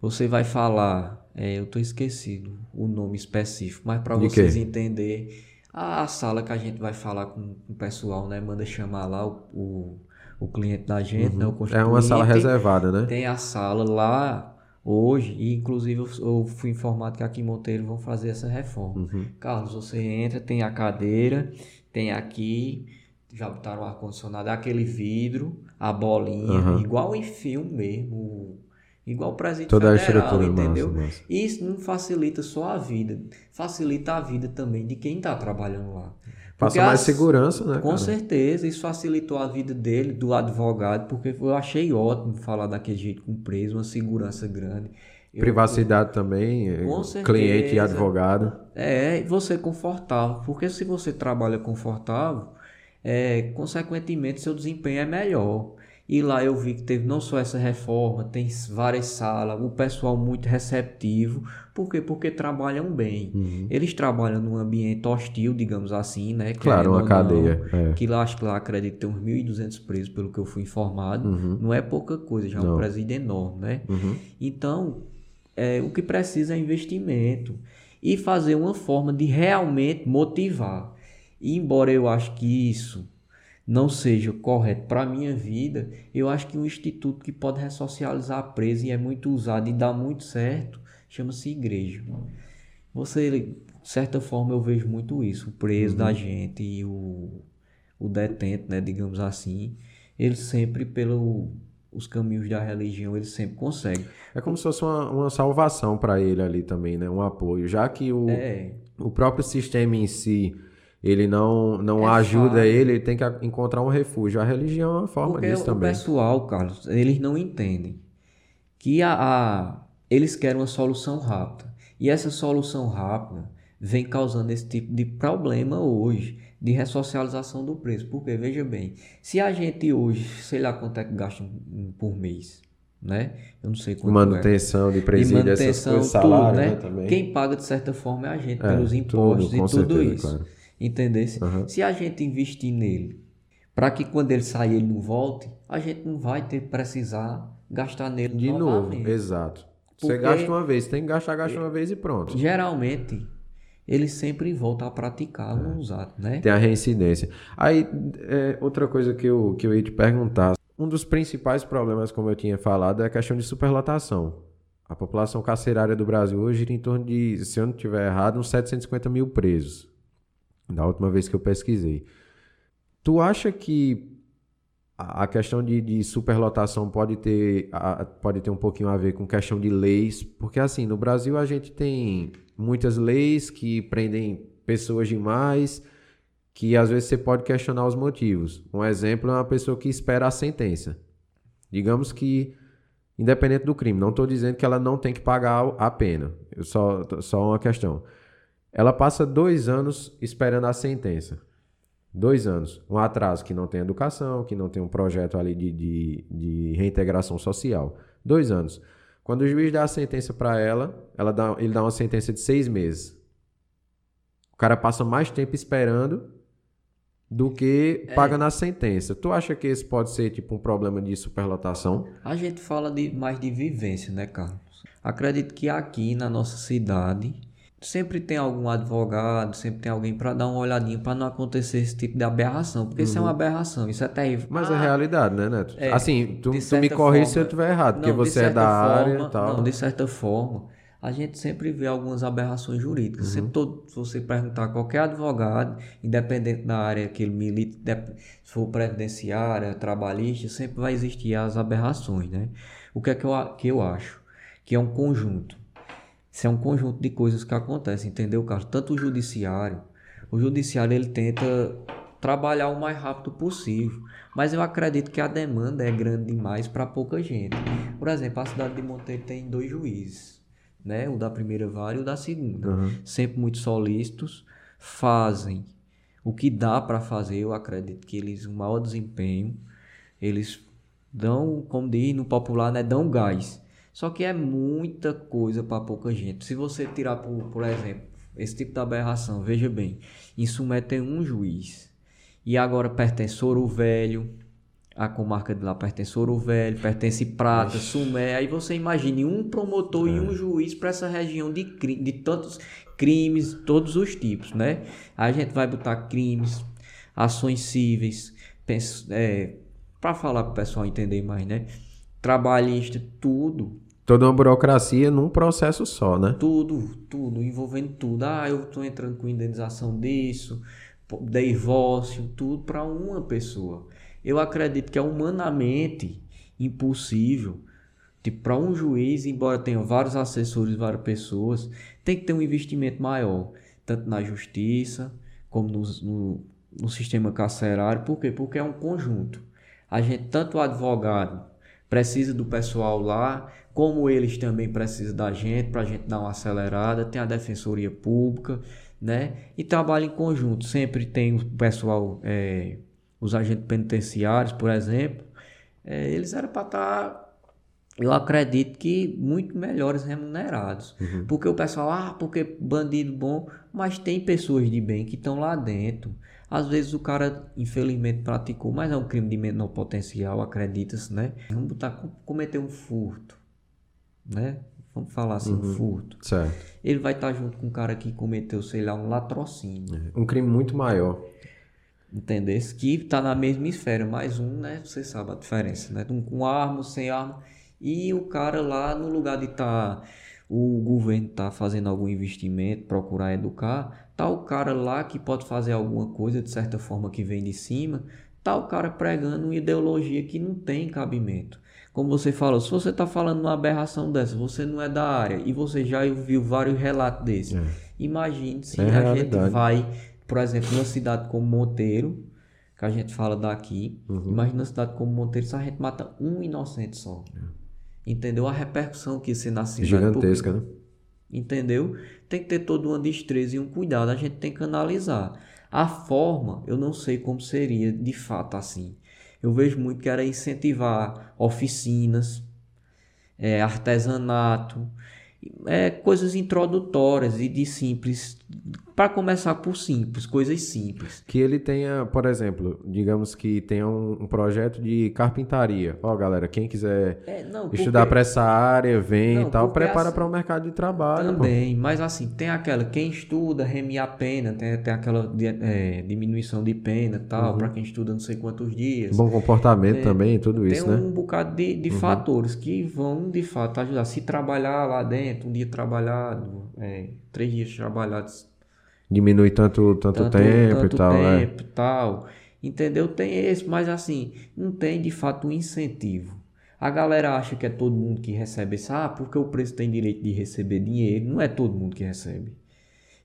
você vai falar, é, eu tô esquecido o nome específico, mas para vocês entenderem a sala que a gente vai falar com o pessoal, né? Manda chamar lá o, o o cliente da gente, né, uhum. né? O é uma sala reservada, né? Tem a sala lá hoje, e inclusive eu fui informado que aqui em Monteiro vão fazer essa reforma. Uhum. Carlos, você entra, tem a cadeira, tem aqui, já botaram o ar-condicionado, aquele vidro, a bolinha, uhum. igual em filme mesmo, igual presídio Toda federal, a entendeu? Massa, massa. Isso não facilita só a vida, facilita a vida também de quem está trabalhando lá. Passa mais as- segurança, né? Com cara? certeza, isso facilitou a vida dele, do advogado, porque eu achei ótimo falar daquele jeito com preso, uma segurança grande. Eu- Privacidade também, eh, Com cliente e certeza. advogado. É, e você confortável, porque se você trabalha confortável, é, consequentemente seu desempenho é melhor. E lá eu vi que teve não só essa reforma, tem várias salas, o pessoal muito receptivo. Por quê? Porque trabalham bem. Uhum. Eles trabalham num ambiente hostil, digamos assim, né? Claro, uma ou não, cadeia. é. Que lá, acho que lá acredito que tem uns 1.200 presos, pelo que eu fui informado. Não é pouca coisa, já é um Uhum. Presídio enorme, né? Uhum. Então, é, o que precisa é investimento e fazer uma forma de realmente motivar. E embora eu acho que isso não seja correto para a minha vida, eu acho que um instituto que pode ressocializar preso e é muito usado e dá muito certo, chama-se igreja. Você, de certa forma, eu vejo muito isso. O preso da gente e o, o detento, né, digamos assim, ele sempre pelo os caminhos da religião, ele sempre consegue. É como se fosse uma, uma salvação para ele ali também, né? Um apoio. Já que o, É, o próprio sistema em si, ele não, não É ajuda falho. ele, ele tem que encontrar um refúgio. A religião é uma forma porque disso o também. pessoal, Carlos, eles não entendem que a, a- eles querem uma solução rápida. E essa solução rápida vem causando esse tipo de problema hoje de ressocialização do preço. Porque, veja bem, se a gente hoje, sei lá quanto é que gasta por mês, né? Eu não sei quanto é. Manutenção de presídio, essas manutenção, coisas, tudo, salário, né? né? Também. Quem paga de certa forma é a gente, É, pelos impostos tudo, e tudo certeza, isso. claro. Entendesse? Aham. Se a gente investir nele, para que quando ele sair ele não volte, a gente não vai ter que precisar gastar nele De novo, novamente. exato. Você Porque- gasta uma vez, tem que gastar, gasta uma vez e pronto. Geralmente, ele sempre volta a praticar alguns atos, né? Tem a reincidência. Aí, é, outra coisa que eu, que eu ia te perguntar. Um dos principais problemas, como eu tinha falado, é a questão de superlotação. A população carcerária do Brasil hoje gira em torno de, se eu não estiver errado, uns 750 mil presos. Da última vez que eu pesquisei. Tu acha que a questão de, de superlotação pode ter, a- pode ter um pouquinho a ver com questão de leis? Porque, assim, no Brasil a gente tem muitas leis que prendem pessoas demais, que às vezes você pode questionar os motivos. Um exemplo é uma pessoa que espera a sentença. Digamos que, independente do crime, não estou dizendo que ela não tem que pagar a pena. Só, só uma questão. Ela passa dois anos esperando a sentença. Dois anos. Um atraso que não tem educação, que não tem um projeto ali de, de, de reintegração social. Dois anos. Quando o juiz dá a sentença para ela, ela dá, ele dá uma sentença de seis meses. O cara passa mais tempo esperando do que paga na sentença. Tu acha que esse pode ser tipo um problema de superlotação? A gente fala de, mais de vivência, né, Carlos? Acredito que aqui na nossa cidade sempre tem algum advogado, sempre tem alguém para dar uma olhadinha para não acontecer esse tipo de aberração, porque isso é uma aberração, isso é terrível. Mas Ah, é realidade, né, Neto? É, assim, tu, tu me corrige se eu estiver errado, porque Não, de você é da área forma- e tal. Não, de certa forma, a gente sempre vê algumas aberrações jurídicas. Uhum. Sempre todo, se você perguntar a qualquer advogado, independente da área que ele milita, se for previdenciária, trabalhista, sempre vai existir as aberrações, né? O que é que eu, que eu acho? Que é um conjunto. Isso é um conjunto de coisas que acontecem, entendeu, Carlos? Tanto o judiciário, o judiciário ele tenta trabalhar o mais rápido possível, mas eu acredito que a demanda é grande demais para pouca gente. Por exemplo, a cidade de Monteiro tem dois juízes, né? O da primeira vara e o da segunda. Uhum. Sempre muito solícitos, fazem o que dá para fazer, eu acredito que eles, o maior desempenho, eles dão, como diz no popular, né, dão gás. Só que é muita coisa para pouca gente. Se você tirar, por, por exemplo, esse tipo de aberração, veja bem, isso mete um juiz. E agora pertence Ouro Velho, a comarca de lá pertence Ouro Velho, pertence Prata, Sumé. Aí você imagine um promotor e um juiz para essa região de, de tantos crimes, todos os tipos, né? Aí a gente vai botar crimes, ações cíveis, para falar para o pessoal entender mais, né? Trabalhista, tudo, Toda uma burocracia num processo só, né? tudo, tudo, envolvendo tudo. Ah, eu estou entrando com indenização disso, divórcio, tudo para uma pessoa. Eu acredito que é humanamente impossível. Tipo, para um juiz, embora tenha vários assessores, várias pessoas, tem que ter um investimento maior, tanto na justiça como no, no, no sistema carcerário. Por quê? Porque é um conjunto. A gente, tanto o advogado precisa do pessoal lá, como eles também precisam da gente, para a gente dar uma acelerada. Tem a defensoria pública, né? E trabalha em conjunto. Sempre tem o pessoal, é, os agentes penitenciários, por exemplo, é, eles eram para estar, tá, eu acredito que muito melhores remunerados. Uhum. Porque o pessoal, ah, porque bandido bom, mas tem pessoas de bem que estão lá dentro. Às vezes o cara, infelizmente, praticou, mas é um crime de menor potencial, acredita-se, né? Vamos botar, cometer um furto, né? Vamos falar assim, uhum. um furto. Certo. Ele vai estar junto com um cara que cometeu, sei lá, um latrocínio. É, um crime muito maior. Entendesse? Que está na mesma esfera, mais um, né? Você sabe a diferença, né? Um com arma, sem arma. E o cara lá, no lugar de estar... Tá, o governo tá fazendo algum investimento, procurar educar, O cara lá que pode fazer alguma coisa de certa forma que vem de cima, o cara pregando uma ideologia que não tem cabimento. Como você falou, se você está falando uma aberração dessa, você não é da área e você já viu vários relatos desses. É. Imagine se é a, gente vai, por exemplo, numa cidade como Monteiro, que a gente fala daqui, uhum. imagina uma cidade como Monteiro se a gente mata um inocente só. É. Entendeu? A repercussão que isso na cidade. Gigantesca, né? Entendeu? Tem que ter toda uma destreza e um cuidado. A gente tem que analisar. A forma, eu não sei como seria de fato assim. Eu vejo muito que era incentivar oficinas, é, artesanato, é, coisas introdutórias e de simples para começar por simples, coisas simples. Que ele tenha, por exemplo, digamos que tenha um, um projeto de carpintaria. Ó, galera, quem quiser é, não, estudar para essa área, vem não, e tal, prepara assim, para o um mercado de trabalho. Também, pô. mas assim, tem aquela, quem estuda, reme a pena, tem, tem aquela é, diminuição de pena e tal, uhum. para quem estuda não sei quantos dias. Bom comportamento é, também, tudo isso, né? Tem um bocado de, de uhum. fatores que vão, de fato, ajudar. Se trabalhar lá dentro, um dia trabalhado, é, três dias trabalhados diminui tanto, tanto, tanto tempo tanto e tal. Tempo é. tal. Entendeu? Tem esse, mas assim, não tem de fato um incentivo. A galera acha que é todo mundo que recebe esse, ah, porque o preço tem direito de receber dinheiro. Não é todo mundo que recebe.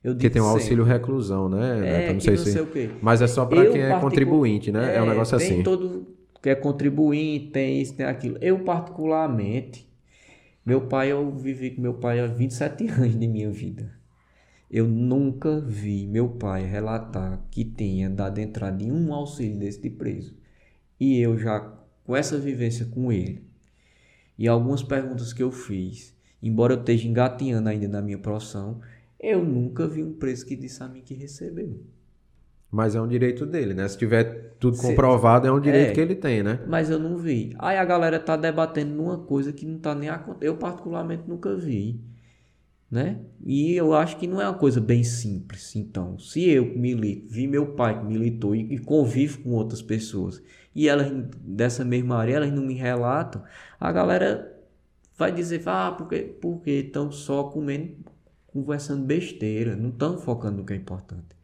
Eu porque tem um auxílio reclusão, né? É, não sei, não se... sei o quê. Mas é só para quem é contribuinte, né? É, é um negócio tem assim. todo que é contribuinte, tem isso, tem aquilo. Eu, particularmente, meu pai, eu vivi com meu pai há 27 anos de minha vida. Eu nunca vi meu pai relatar que tenha dado entrada em um auxílio desse de preso. E eu já, com essa vivência com ele, e algumas perguntas que eu fiz, embora eu esteja engatinhando ainda na minha profissão, eu nunca vi um preso que disse a mim que recebeu. Mas é um direito dele, né? Se tiver tudo comprovado, é um direito é, que ele tem, né? Mas eu não vi. Aí a galera tá debatendo numa coisa que não tá nem acontecendo. Eu, particularmente, nunca vi né? E eu acho que não é uma coisa bem simples. Então, se eu milito, vi meu pai que militou e, e convivo com outras pessoas e elas dessa mesma área elas não me relatam, a galera vai dizer, ah, porque porque estão só comendo, conversando besteira, não estão focando no que é importante.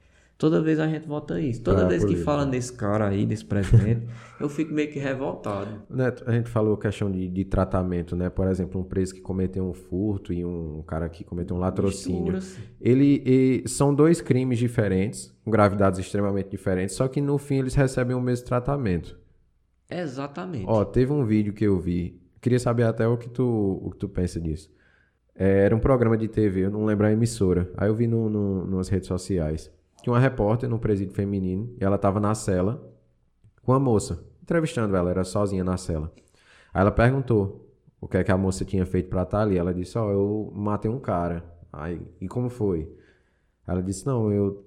Toda vez a gente vota isso. Toda é, vez que fala nesse cara aí, desse presidente, eu fico meio que revoltado. Neto, a gente falou questão de, de tratamento, né? Por exemplo, um preso que cometeu um furto e um cara que cometeu um latrocínio. Ele, ele, são dois crimes diferentes, com gravidades extremamente diferentes, só que no fim eles recebem o mesmo tratamento. Exatamente. Ó, teve um vídeo que eu vi. Queria saber até o que tu, o que tu pensa disso. É, era um programa de TV, eu não lembro a emissora. Aí eu vi no, no, nas redes sociais tinha uma repórter no presídio feminino e ela estava na cela com a moça, entrevistando ela, era sozinha na cela. Aí ela perguntou o que é que a moça tinha feito para estar tá ali. Ela disse: Ó, oh, eu matei um cara. Aí, e como foi? Ela disse: Não, eu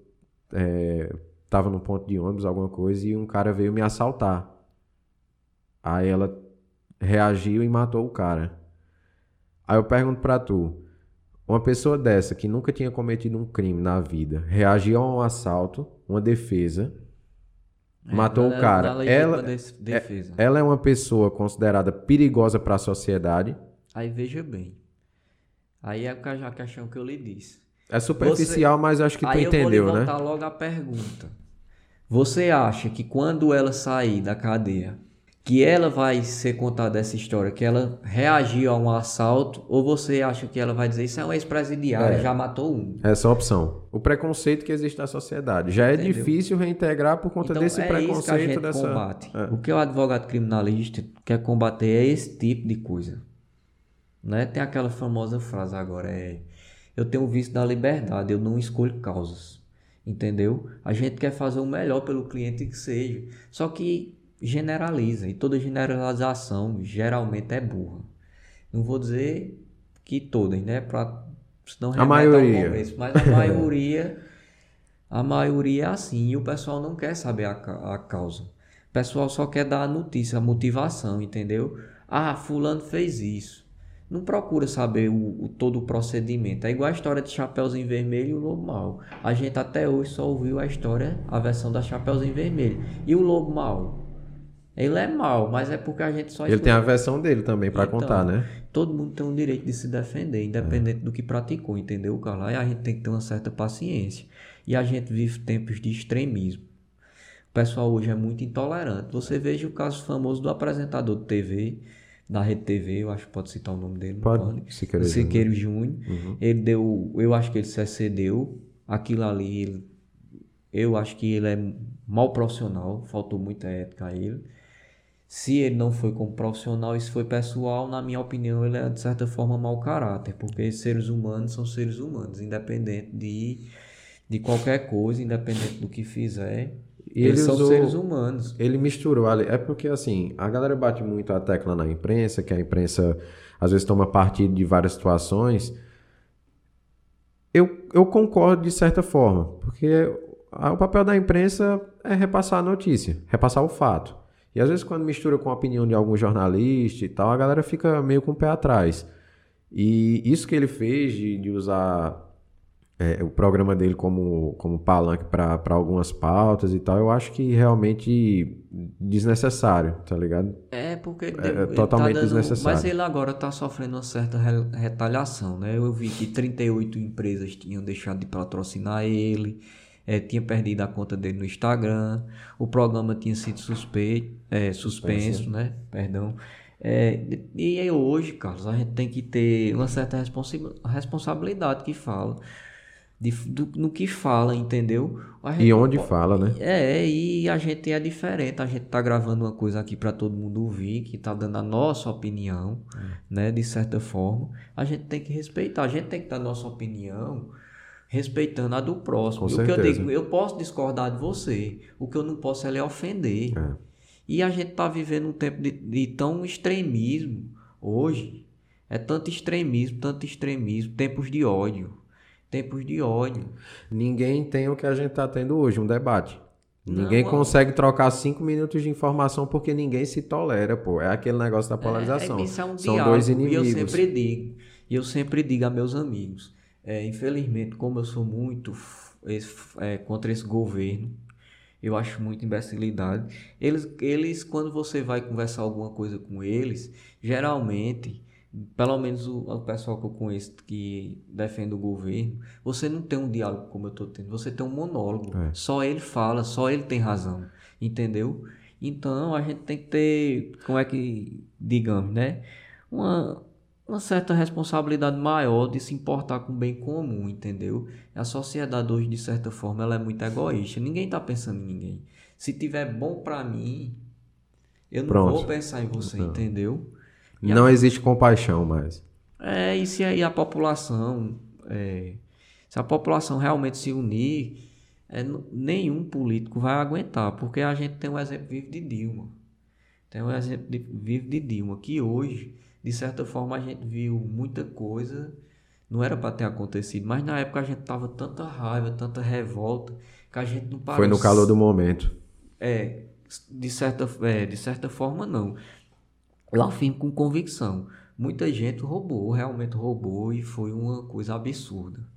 é, tava no ponto de ônibus, alguma coisa, e um cara veio me assaltar. Aí ela reagiu e matou o cara. Aí eu pergunto pra tu: uma pessoa dessa que nunca tinha cometido um crime na vida, reagiu a um assalto, uma defesa, é, matou o cara. Ela, é, ela é uma pessoa considerada perigosa para a sociedade. Aí veja bem. Aí é a questão que eu lhe disse. É superficial, Você... mas acho que tu Aí entendeu, né? Eu vou logo a pergunta. Você acha que quando ela sair da cadeia, que ela vai ser contada essa história, que ela reagiu a um assalto, ou você acha que ela vai dizer isso é um ex-presidiário, É. já matou um? Essa é a opção. O preconceito que existe na sociedade. Já é Entendeu? difícil reintegrar por conta Então, desse é isso que a preconceito gente dessa. combate. É. O que o advogado criminalista quer combater é esse tipo de coisa. Né? Tem aquela famosa frase agora, é eu tenho o vício da liberdade, eu não escolho causas. Entendeu? A gente quer fazer o melhor pelo cliente que seja. Só que generaliza. E toda generalização geralmente é burra. Não vou dizer que todas, né? Pra, senão ao maioria. começo, mas a maioria. A maioria é assim. E o pessoal não quer saber a, a causa. O pessoal só quer dar a notícia, a motivação, entendeu? Ah, fulano fez isso. Não procura saber o, o- todo o procedimento. É igual a história de Chapeuzinho Vermelho e o Lobo Mal. A gente até hoje só ouviu a história, a versão da Chapeuzinho Vermelho. E o Lobo Mal? Ele é mal, mas é porque a gente só Ele tem a versão dele também pra Então, contar, né? Todo mundo tem o direito de se defender, independente É. do que praticou, entendeu, Carla? E a gente tem que ter uma certa paciência. E a gente vive tempos de extremismo. O pessoal hoje é muito intolerante. Você veja o caso famoso do apresentador de TV, da Rede TV, eu acho que pode citar o nome dele, Pode, pode? Siqueira O Júnior. Siqueiro Júnior. Uhum. Ele deu, eu acho que ele se excedeu. Aquilo ali, ele- eu acho que ele é mal profissional, faltou muita ética a ele. Se ele não foi como profissional, isso foi pessoal, na minha opinião, ele é de certa forma mau caráter, porque seres humanos são seres humanos, independente de, de qualquer coisa, independente do que fizer. E eles ele são usou- seres humanos. Ele misturou ali. É porque, assim, a galera bate muito a tecla na imprensa, que a imprensa às vezes toma partido de várias situações. Eu, eu concordo de certa forma, porque o papel da imprensa é repassar a notícia, repassar o fato. E às vezes, quando mistura com a opinião de algum jornalista e tal, a galera fica meio com o pé atrás. E isso que ele fez de, de usar é, o programa dele como, como palanque para algumas pautas e tal, eu acho que realmente desnecessário, tá ligado? É, porque ele, É, deu- é ele totalmente tá dando, desnecessário. Mas ele agora tá sofrendo uma certa re- retaliação, né? Eu vi que 38 empresas tinham deixado de patrocinar ele, eh, tinha perdido a conta dele no Instagram, o programa tinha sido suspeito, é, suspenso, né? Perdão. É, e aí hoje, Carlos, a gente tem que ter uma certa responsi- responsabilidade que fala. De, do- no que fala, entendeu? E onde fala, né? é, e a gente é diferente. A gente tá gravando uma coisa aqui para todo mundo ouvir, que tá dando a nossa opinião, né? De certa forma. A gente tem que respeitar. A gente tem que dar a nossa opinião respeitando a do próximo. E o que eu digo, eu posso discordar de você. O que eu não posso é lhe ofender. É. E a gente tá vivendo um tempo de, de tão extremismo hoje. É tanto extremismo, tanto extremismo, tempos de ódio. Tempos de ódio. Ninguém tem o que a gente tá tendo hoje, um debate. Não, Ninguém ó. consegue trocar cinco minutos de informação porque ninguém se tolera, pô. É aquele negócio da polarização. É, isso é um São diálogo, dois E inimigos. eu sempre digo, e eu sempre digo a meus amigos, é, infelizmente, como eu sou muito é, contra esse governo, eu acho muita imbecilidade. Eles, eles, quando você vai conversar alguma coisa com eles, geralmente, pelo menos o, o pessoal que eu conheço que defende o governo, você não tem um diálogo como eu estou tendo, você tem um monólogo. É. Só ele fala, só ele tem razão, entendeu? Então a gente tem que ter, como é que, digamos, né? Uma, uma certa responsabilidade maior de se importar com o bem comum, entendeu? A sociedade hoje, de certa forma, ela é muito egoísta. Ninguém tá pensando em ninguém. Se tiver bom pra mim, eu não Pronto. vou pensar em você, Não. entendeu? E Não existe compaixão mais. É, e se aí a população, é, se a população realmente se unir, é, nenhum político vai aguentar, porque a gente tem um exemplo vivo de Dilma. Tem um exemplo de- vivo de Dilma, que hoje, de certa forma, a gente viu muita coisa, não era para ter acontecido, mas na época a gente tava tanta raiva, tanta revolta, que a gente não parou. Foi no calor do momento. É, de certa, é, de certa forma não. Eu afirmo com convicção. Muita gente roubou, realmente roubou e foi uma coisa absurda.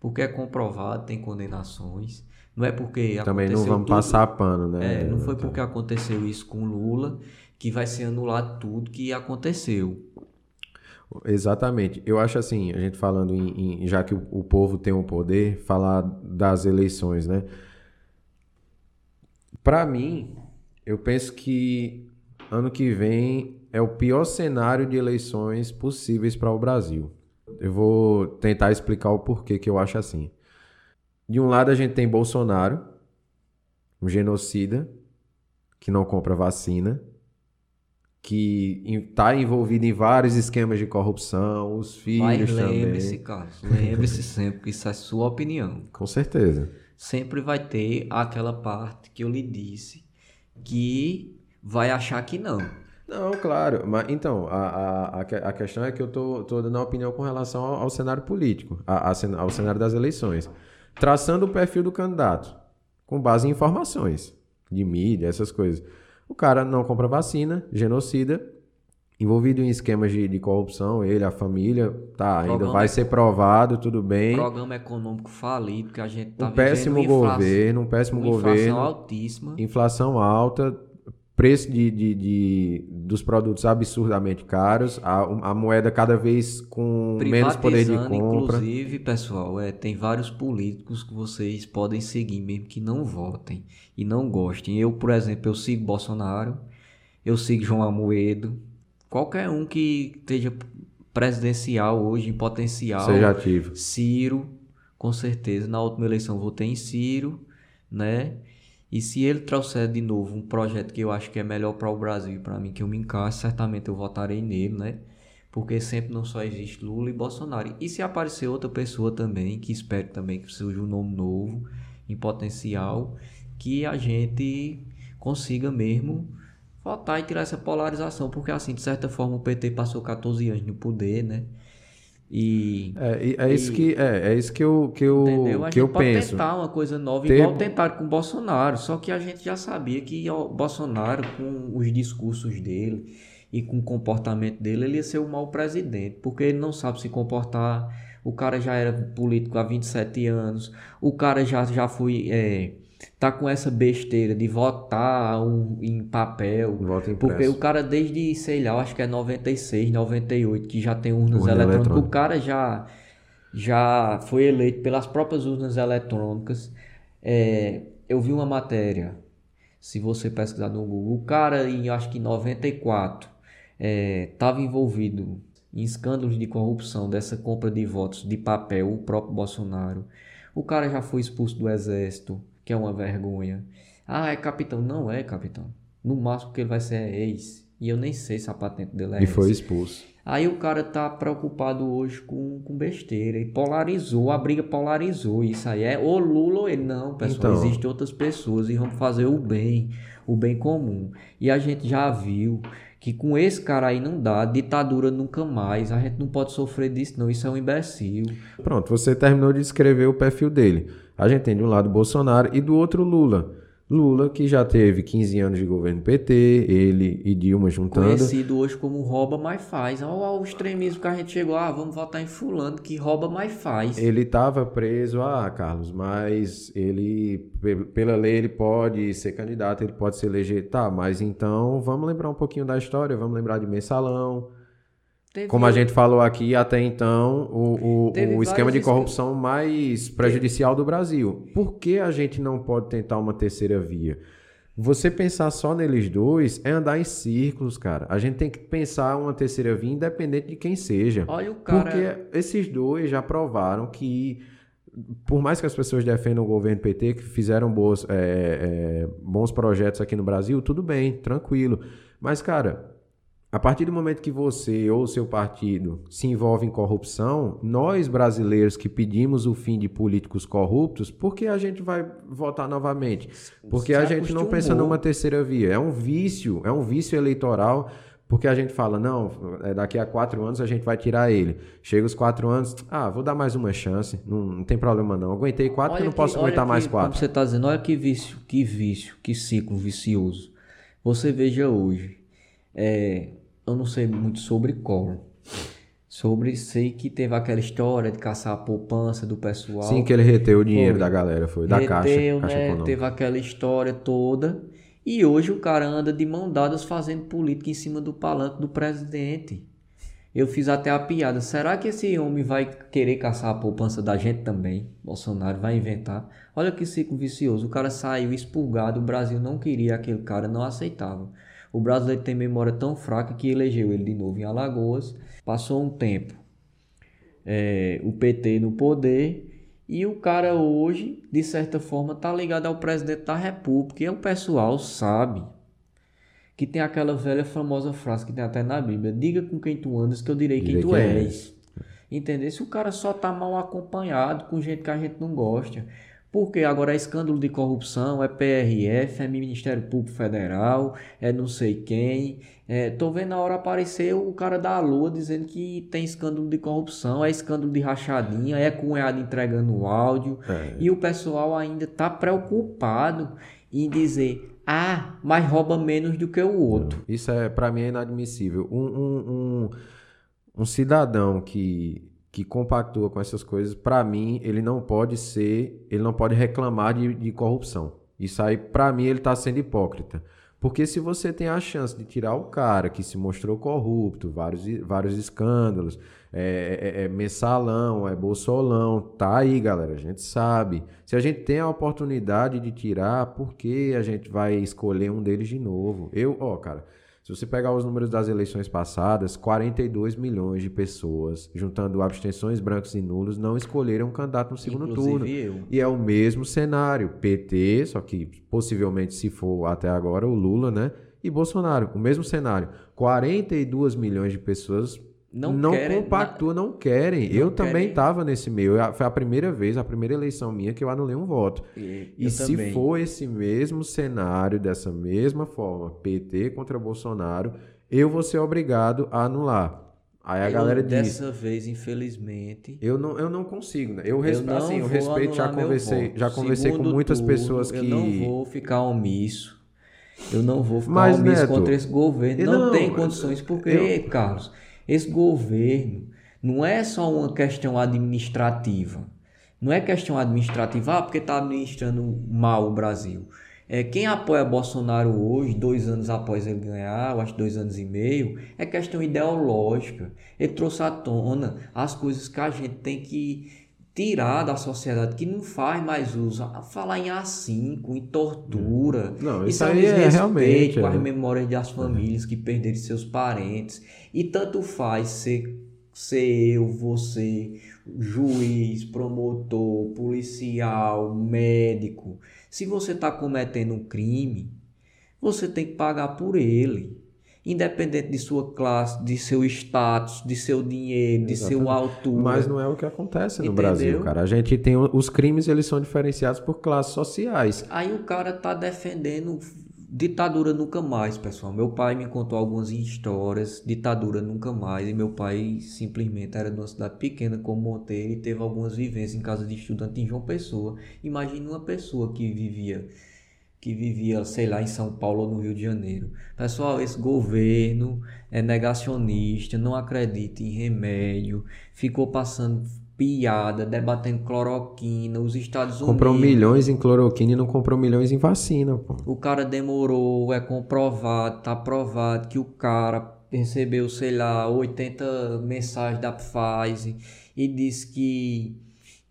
Porque é comprovado, tem condenações. Não é porque Também não vamos tudo- passar pano, né? É, não foi porque aconteceu isso com Lula que vai ser anulado tudo que aconteceu. Exatamente. Eu acho assim, a gente falando em, em- já que o, o povo tem o poder, falar das eleições, né? Para mim, eu penso que ano que vem é o pior cenário de eleições possíveis para o Brasil. Eu vou tentar explicar o porquê que eu acho assim. De um lado, a gente tem Bolsonaro, um genocida, que não compra vacina, que está envolvido em vários esquemas de corrupção, os filhos Mas lembre-se, Carlos, lembre-se sempre que isso é sua opinião. Com certeza. Sempre vai ter aquela parte que eu lhe disse que vai achar que não. Não, claro. Mas, então, a, a, a questão é que eu tô, tô dando a opinião com relação ao, ao cenário político, a, a, ao cenário das eleições. Traçando o perfil do candidato, com base em informações de mídia, essas coisas. O cara não compra vacina, genocida, envolvido em esquemas de, de corrupção, ele, a família, tá, ainda vai ser provado, tudo bem. Programa econômico falido, que a gente tá um péssimo governo, um péssimo governo. Inflação altíssima. Inflação alta, preço de, de, de, dos produtos absurdamente caros, a, a moeda cada vez com menos poder de compra. Inclusive, pessoal, é, tem vários políticos que vocês podem seguir, mesmo que não votem e não gostem. Eu, por exemplo, eu sigo Bolsonaro, eu sigo João Amoedo, qualquer um que esteja presidencial hoje, em potencial. Seja ativo. Ciro, com certeza. Na última eleição votei em Ciro, né? E se ele trouxer de novo um projeto que eu acho que é melhor para o Brasil e para mim, que eu me encaixe, certamente eu votarei nele, né? Porque sempre não só existe Lula e Bolsonaro. E se aparecer outra pessoa também, que espero também que seja um nome novo, em potencial, que a gente consiga mesmo votar e tirar essa polarização. Porque assim, de certa forma, o PT passou 14 anos no poder, né? E é, é isso que é, é isso que eu que eu entendeu? A que eu pode penso. tentar uma coisa nova Ter... igual tentaram com o Bolsonaro, só que a gente já sabia que o Bolsonaro com os discursos dele e com o comportamento dele, ele ia ser o mau presidente, porque ele não sabe se comportar. O cara já era político há 27 anos, o cara já já foi é, tá com essa besteira de votar um, em papel. Voto porque o cara desde, sei lá, acho que é 96, 98, que já tem urnas Urna eletrônicas, o cara já, já foi eleito pelas próprias urnas eletrônicas. É, eu vi uma matéria, se você pesquisar no Google, o cara em acho que 94 estava é, envolvido em escândalos de corrupção dessa compra de votos de papel, o próprio Bolsonaro. O cara já foi expulso do exército que é uma vergonha. Ah, é capitão. Não é capitão. No máximo que ele vai ser é ex. E eu nem sei se a patente dele é E foi expulso. Aí o cara tá preocupado hoje com, com besteira. E polarizou, a briga polarizou. Isso aí é o Lula ou ele. Não, pessoal. Então... Existem outras pessoas e vamos fazer o bem, o bem comum. E a gente já viu que com esse cara aí não dá, ditadura nunca mais, a gente não pode sofrer disso não, isso é um imbecil. Pronto, você terminou de escrever o perfil dele. A gente tem de um lado Bolsonaro e do outro Lula. Lula, que já teve 15 anos de governo PT, ele e Dilma juntando. Conhecido hoje como rouba, mas faz. Olha o extremismo que a gente chegou, ah, vamos votar em fulano, que rouba, mas faz. Ele estava preso, ah, Carlos, mas ele, pela lei, ele pode ser candidato, ele pode se eleger. Tá, mas então vamos lembrar um pouquinho da história, vamos lembrar de Mensalão, Teve... Como a gente falou aqui, até então, o, o, o esquema de corrupção mais prejudicial do Brasil. Por que a gente não pode tentar uma terceira via? Você pensar só neles dois é andar em círculos, cara. A gente tem que pensar uma terceira via independente de quem seja. Olha o cara. Porque esses dois já provaram que, por mais que as pessoas defendam o governo PT, que fizeram boas, é, é, bons projetos aqui no Brasil, tudo bem, tranquilo. Mas, cara, a partir do momento que você ou seu partido se envolve em corrupção, nós brasileiros que pedimos o fim de políticos corruptos, por que a gente vai votar novamente? Porque a gente não pensa numa terceira via. É um vício, é um vício eleitoral, porque a gente fala, não, é, daqui a quatro anos a gente vai tirar ele. Chega os quatro anos, ah, vou dar mais uma chance, não, não tem problema não. Aguentei quatro, olha que não posso aguentar mais quatro. Você está dizendo, olha que vício, que vício, que ciclo vicioso. Você veja hoje, é, eu não sei muito sobre Collor. Sobre, sei que teve aquela história de caçar a poupança do pessoal. Sim, que ele reteu o dinheiro foi. da galera, foi da reteu, caixa, né? caixa econômica. Teve aquela história toda. E hoje o cara anda de mão dadas fazendo política em cima do palanque do presidente. Eu fiz até a piada. Será que esse homem vai querer caçar a poupança da gente também? Bolsonaro vai inventar. Olha que ciclo vicioso. O cara saiu expurgado. O Brasil não queria aquele cara, não aceitava. O brasileiro tem memória tão fraca que elegeu ele de novo em Alagoas. Passou um tempo é, o PT no poder e o cara hoje, de certa forma, tá ligado ao presidente da República. E o pessoal sabe que tem aquela velha famosa frase que tem até na Bíblia: Diga com quem tu andas que eu direi, direi quem tu és. és. Entender? Se o cara só tá mal acompanhado com gente que a gente não gosta. Porque agora é escândalo de corrupção, é PRF, é Ministério Público Federal, é não sei quem. É, tô vendo a hora aparecer o cara da Lua dizendo que tem escândalo de corrupção, é escândalo de rachadinha, é cunhado entregando áudio. É. E o pessoal ainda tá preocupado em dizer, ah, mas rouba menos do que o outro. Isso é para mim é inadmissível. Um, um, um, um cidadão que que compactua com essas coisas, para mim, ele não pode ser, ele não pode reclamar de, de corrupção. Isso aí, para mim, ele está sendo hipócrita. Porque se você tem a chance de tirar o cara que se mostrou corrupto, vários, vários escândalos, é, é, é mensalão, é bolsolão, tá aí, galera, a gente sabe. Se a gente tem a oportunidade de tirar, por que a gente vai escolher um deles de novo? Eu, ó, cara, se você pegar os números das eleições passadas, 42 milhões de pessoas, juntando abstenções, brancos e nulos, não escolheram um candidato no segundo Inclusive turno. Eu. E é o mesmo cenário. PT, só que possivelmente, se for até agora, o Lula, né? E Bolsonaro, o mesmo cenário. 42 milhões de pessoas não, não querem, compactua, não querem. Não eu querem. também estava nesse meio. Foi a primeira vez, a primeira eleição minha que eu anulei um voto. E, e se também. for esse mesmo cenário, dessa mesma forma, PT contra Bolsonaro, eu vou ser obrigado a anular. Aí a eu, galera diz. Dessa vez, infelizmente. Eu não, eu não consigo, né? Eu, respeito, eu, assim, eu respeito, já conversei, já conversei com muitas turno, pessoas que. Eu não vou ficar omisso. Eu não vou ficar Mas, omisso Neto, contra esse governo. Não, não tem condições, porque, eu, Carlos esse governo não é só uma questão administrativa. Não é questão administrativa, ah, porque está administrando mal o Brasil. É, quem apoia Bolsonaro hoje, dois anos após ele ganhar, eu acho dois anos e meio, é questão ideológica. Ele trouxe à tona as coisas que a gente tem que tirar da sociedade que não faz mais uso, falar em A5, em tortura. Não, isso, isso aí é realmente com as é. memórias das famílias que perderam seus parentes. E tanto faz ser, ser eu, você, juiz, promotor, policial, médico. Se você está cometendo um crime, você tem que pagar por ele independente de sua classe, de seu status, de seu dinheiro, de Exatamente. seu altura. Mas não é o que acontece no Entendeu? Brasil, cara. A gente tem os crimes, eles são diferenciados por classes sociais. Aí o cara tá defendendo ditadura nunca mais, pessoal. Meu pai me contou algumas histórias, ditadura nunca mais, e meu pai simplesmente era de uma cidade pequena como Monteiro e teve algumas vivências em casa de estudante em João Pessoa. Imagine uma pessoa que vivia que vivia, sei lá, em São Paulo ou no Rio de Janeiro. Pessoal, esse governo é negacionista, não acredita em remédio, ficou passando piada, debatendo cloroquina, os Estados Unidos... Comprou milhões em cloroquina e não comprou milhões em vacina, pô. O cara demorou, é comprovado, tá provado que o cara recebeu, sei lá, 80 mensagens da Pfizer e disse que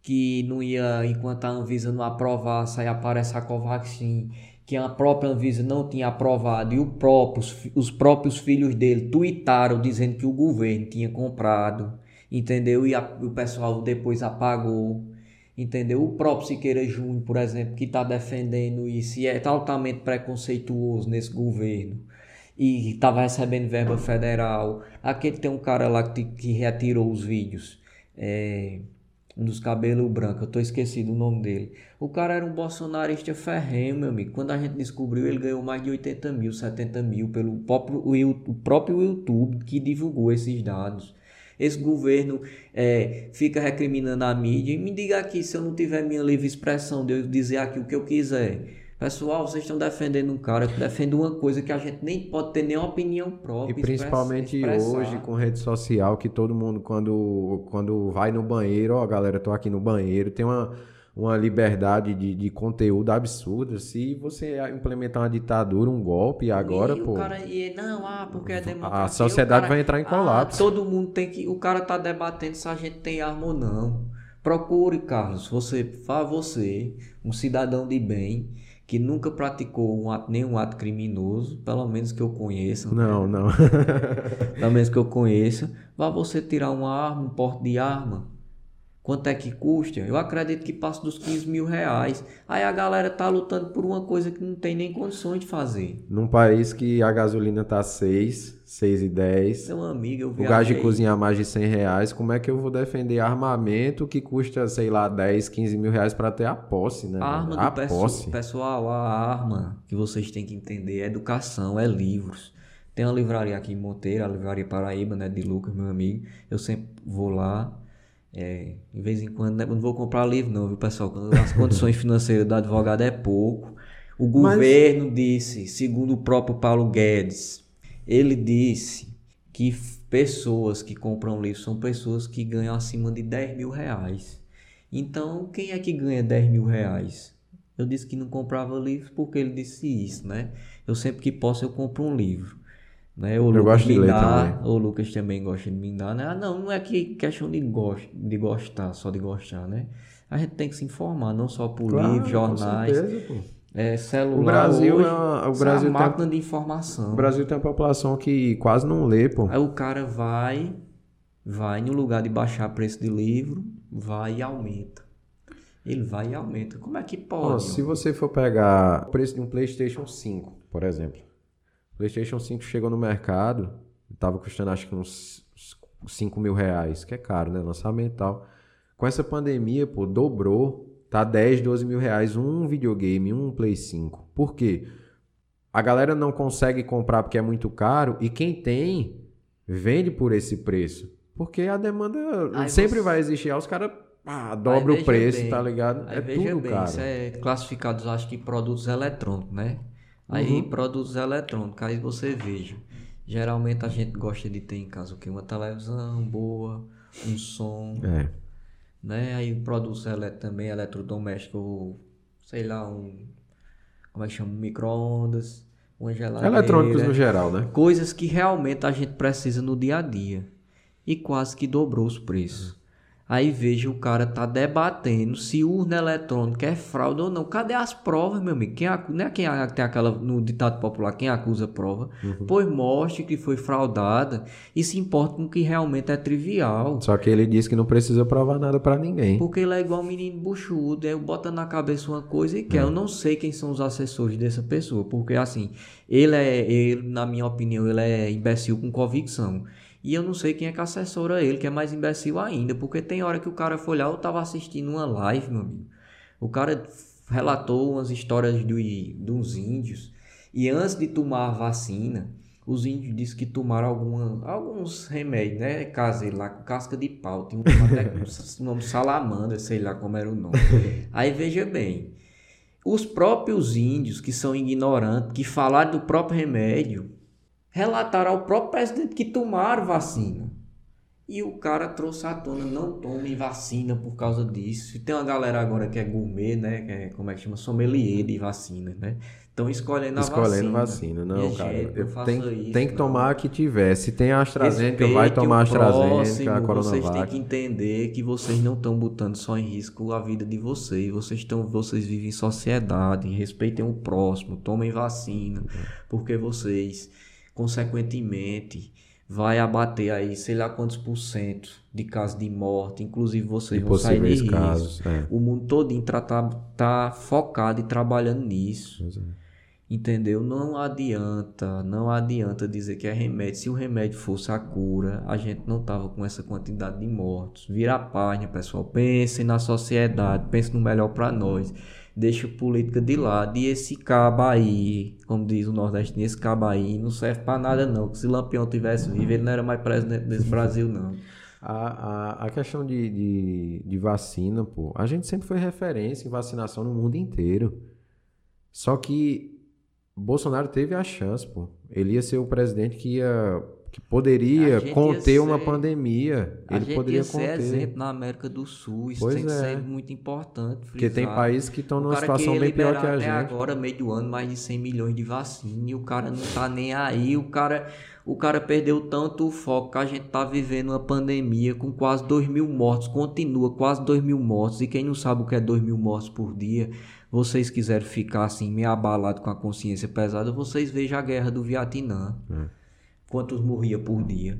que não ia, enquanto a Anvisa não aprovasse, aí aparece a Covaxin, que a própria Anvisa não tinha aprovado, e o próprio, os próprios filhos dele tuitaram dizendo que o governo tinha comprado, entendeu? E a, o pessoal depois apagou, entendeu? O próprio Siqueira Júnior, por exemplo, que está defendendo isso e é altamente preconceituoso nesse governo e estava recebendo verba federal. Aquele tem um cara lá que, que retirou os vídeos. É, um dos cabelos brancos, eu tô esquecido o nome dele. O cara era um bolsonarista ferrenho, meu amigo. Quando a gente descobriu, ele ganhou mais de 80 mil, 70 mil pelo próprio, o próprio YouTube que divulgou esses dados. Esse governo é, fica recriminando a mídia e me diga aqui se eu não tiver minha livre expressão de eu dizer aqui o que eu quiser. Pessoal, vocês estão defendendo um cara que defende uma coisa que a gente nem pode ter nenhuma opinião própria. E principalmente hoje com rede social, que todo mundo, quando, quando vai no banheiro, ó, galera, tô aqui no banheiro, tem uma, uma liberdade de, de conteúdo absurda. Se você implementar uma ditadura, um golpe, agora, e pô. Cara, e, não, ah, porque é democracia. A sociedade cara, vai entrar em colapso. Ah, todo mundo tem que. O cara tá debatendo se a gente tem arma ou não. Procure, Carlos, você, vá você, um cidadão de bem, que nunca praticou um ato, nenhum ato criminoso, pelo menos que eu conheça. Não, não. pelo menos que eu conheça, vá você tirar uma arma, um porte de arma, Quanto é que custa? Eu acredito que passa dos 15 mil reais. Aí a galera tá lutando por uma coisa que não tem nem condições de fazer. Num país que a gasolina tá 6, 6 e 10. Meu amigo, eu O gás de cozinhar mais de 100 reais. Como é que eu vou defender armamento que custa, sei lá, 10, 15 mil reais para ter a posse, né? A arma a do posse. pessoal, a arma que vocês têm que entender é educação, é livros. Tem uma livraria aqui em Monteiro, a Livraria Paraíba, né, de Lucas, meu amigo. Eu sempre vou lá. É, de vez em quando, né, eu não vou comprar livro não, viu, pessoal? As condições financeiras do advogado é pouco. O Mas- governo disse, segundo o próprio Paulo Guedes, ele disse que pessoas que compram livro são pessoas que ganham acima de 10 mil reais. Então, quem é que ganha 10 mil reais? Eu disse que não comprava livros porque ele disse isso, né? Eu sempre que posso eu compro um livro. Né? O Eu gosto de ler dá, também. o Lucas também gosta de me dar, né? Ah, não, não é que questão de, gost, de gostar, só de gostar, né? A gente tem que se informar, não só por Claro, livros, jornais, certeza, é, celular. O Brasil hoje, é uma- o isso Brasil uma tem- máquina de informação. O Brasil tem uma população que quase não lê, pô. Aí o cara vai, vai no lugar de baixar preço de livro, vai e aumenta. Ele vai e aumenta. Como é que Ó, pode? se você for pegar o preço de um PlayStation 5, por exemplo. PlayStation 5 chegou no mercado, estava custando acho que uns 5 mil reais, que é caro, né? Lançamento e tal. Com essa pandemia, pô, dobrou. Tá 10, 12 mil reais um videogame, um Play 5. Por quê? A galera não consegue comprar porque é muito caro e quem tem vende por esse preço. Porque a demanda Aí sempre você- vai existir. Aí os caras ah, dobra o preço, bem, tá ligado? Aí é tudo bem, caro. isso é classificado, acho que produtos eletrônicos, né? Aí Uhum. produtos eletrônicos, aí você veja. Geralmente a gente gosta de ter em casa o quê? Uma televisão boa, um som, É. né? Aí produtos ele, também eletrodomésticos, sei lá, um. Como é que chama? Um micro-ondas, uma geladeira. Eletrônicos no geral, né? Coisas que realmente a gente precisa no dia a dia. E quase que dobrou os preços. Aí veja o cara tá debatendo se urna eletrônica é fraude ou não. Cadê as provas, meu amigo? Quem acu... Não é quem tem aquela no ditado popular, quem acusa prova. Pois mostre que foi fraudada e se importa com o que realmente é trivial. Só que ele disse que não precisa provar nada pra ninguém. Porque ele é igual um menino buchudo, aí bota na cabeça uma coisa e quer. Eu não sei quem são os assessores dessa pessoa, porque assim, ele é, ele, na minha opinião, ele é imbecil com convicção. E eu não sei quem é que assessora ele, que é mais imbecil ainda, porque tem hora que o cara foi lá, eu tava assistindo uma live, meu amigo. O cara relatou umas histórias de, de uns índios, e antes de tomar a vacina, os índios disseram que tomaram alguma, alguns remédios, né? Caseiros lá com casca de pau. Tem um até o nome salamandra, sei lá como era o nome. Aí veja bem, os próprios índios que são ignorantes, que falaram do próprio remédio, relataram ao próprio presidente que tomaram vacina. E o cara trouxe à tona, não tomem vacina por causa disso. E tem uma galera agora que é gourmet, né? Que é, como é que chama? Sommelier de vacina, né? Estão escolhendo a Escolhendo vacina. vacina. Não, cara. gente, eu- tem, isso, tem que não. tomar a que tiver. Se tem a AstraZeneca, vai Respeite tomar a AstraZeneca, a próximo, Vocês têm Coronavac. que entender que vocês não estão botando só em risco a vida de vocês. Vocês estão, vocês vivem em sociedade. Respeitem o próximo. Tomem vacina, porque vocês, consequentemente, vai abater aí, sei lá quantos por cento de casos de morte. Inclusive vocês De vão sair de risco. casos. É. O mundo todo tá, tá focado e trabalhando nisso. É. Entendeu? Não adianta, não adianta dizer que é remédio. Se o remédio fosse a cura, a gente não tava com essa quantidade de mortos. Vira a página, pessoal. Pensem na sociedade, pensem no melhor para nós. Deixa a política de lado. E esse cabo aí, como diz o nordestino, esse cabo aí não serve para nada não. Que se Lampião tivesse vivo, ele não era mais presidente desse Brasil não. A, a, a questão de, de, de vacina, pô, a gente sempre foi referência em vacinação no mundo inteiro. Só que Bolsonaro teve a chance, pô. Ele ia ser o presidente que ia, que poderia conter uma ser- pandemia. A Ele gente poderia ia ser conter. exemplo na América do Sul, isso Pois tem que é. ser muito importante. Porque tem frisar. países que estão numa situação bem pior que a até gente. agora, meio do ano, mais de 100 milhões de vacina e o cara não tá nem aí. O cara, o cara perdeu tanto o foco que a gente tá vivendo uma pandemia com quase 2 mil mortos, continua quase 2 mil mortos. E quem não sabe o que é 2 mil mortos por dia, vocês quiserem ficar assim, meio abalado com a consciência pesada, vocês vejam a guerra do Vietnã. É. Quantos morria por dia?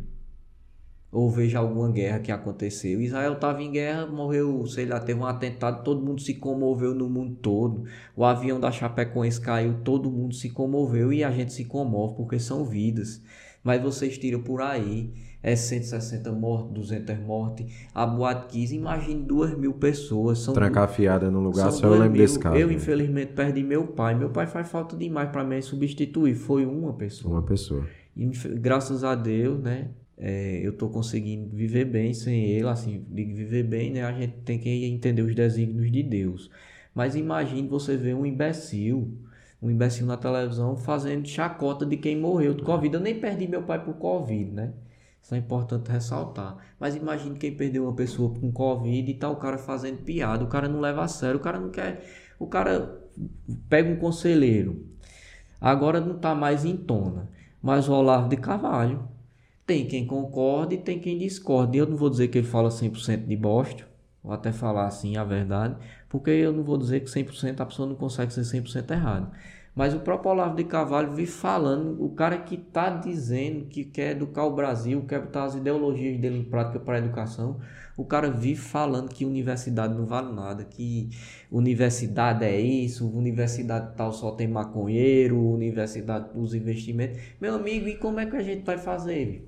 Ou veja alguma guerra que aconteceu. Israel estava em guerra, morreu, sei lá, teve um atentado, todo mundo se comoveu no mundo todo. O avião da Chapecoense caiu, todo mundo se comoveu e a gente se comove porque são vidas. Mas vocês tiram por aí, é 160 mortes, 200 mortes. A Boate 15, imagine 2 mil pessoas. São Trancafiada num lugar, só eu lembro mil. desse caso. Eu, né? infelizmente, perdi meu pai. Meu pai faz falta demais para mim substituir. Foi uma pessoa. Uma pessoa. E graças a Deus, né? é, eu tô conseguindo viver bem sem ele, assim, viver bem, né? A gente tem que entender os desígnios de Deus. Mas imagine você ver um imbecil, um imbecil na televisão fazendo chacota de quem morreu de Covid. Eu nem perdi meu pai por Covid, né? Isso é importante ressaltar. Mas imagine quem perdeu uma pessoa com Covid e tá o cara fazendo piada. O cara não leva a sério, o cara não quer. O cara pega um conselheiro. Agora não tá mais em tona. Mas o Olavo de Carvalho tem quem concorde e tem quem discorde. Eu não vou dizer que ele fala 100% de bosta, vou até falar assim a verdade, porque eu não vou dizer que 100% a pessoa não consegue ser 100% errado. Mas o próprio Olavo de Carvalho vive falando, o cara que está dizendo que quer educar o Brasil, quer botar as ideologias dele em prática para a educação, o cara vive falando que universidade não vale nada, que universidade é isso, universidade tal só tem maconheiro, universidade dos investimentos. Meu amigo, e como é que a gente vai fazer?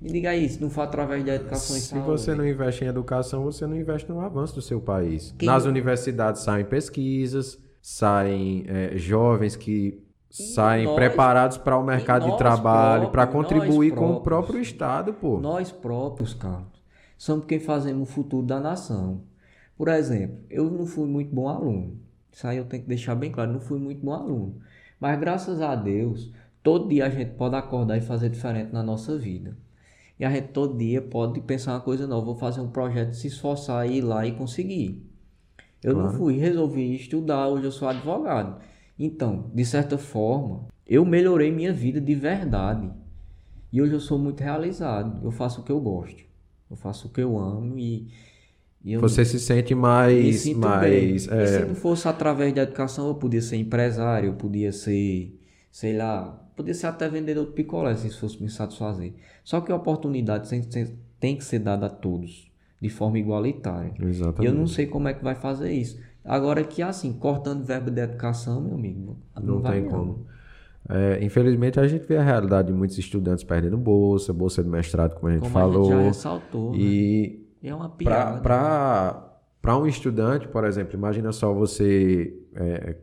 Me diga aí, se não for através da educação e Se saúde. você não investe em educação, você não investe no avanço do seu país. Quem- Nas universidades saem pesquisas, saem é, jovens que saem nós- preparados para o mercado de trabalho, para contribuir com o próprio Estado, pô. Nós próprios, Carlos, somos quem fazemos o futuro da nação. Por exemplo, eu não fui muito bom aluno. Isso aí eu tenho que deixar bem claro, não fui muito bom aluno. Mas graças a Deus, todo dia a gente pode acordar e fazer diferente na nossa vida. E a gente todo dia pode pensar uma coisa nova, vou fazer um projeto, se esforçar, ir lá e conseguir. Eu não Claro. fui, resolvi estudar, hoje eu sou advogado. Então, de certa forma, eu melhorei minha vida de verdade. E hoje eu sou muito realizado. Eu faço o que eu gosto. Eu faço o que eu amo e, e eu Você se sente mais, mais é, E se não fosse através da educação, eu podia ser empresário, eu podia ser, sei lá, podia ser até vendedor de picolé, se isso fosse me satisfazer. Só que a oportunidade tem que ser dada a todos, de forma igualitária. E Exatamente. eu não sei como é que vai fazer isso. Agora que assim, cortando verbo de educação, meu amigo, não, Não tem como. É, infelizmente, a gente vê a realidade de muitos estudantes perdendo bolsa, bolsa de mestrado, como a gente Como falou. a gente já ressaltou, né? e É uma piada. para um estudante, por exemplo, imagina só você é,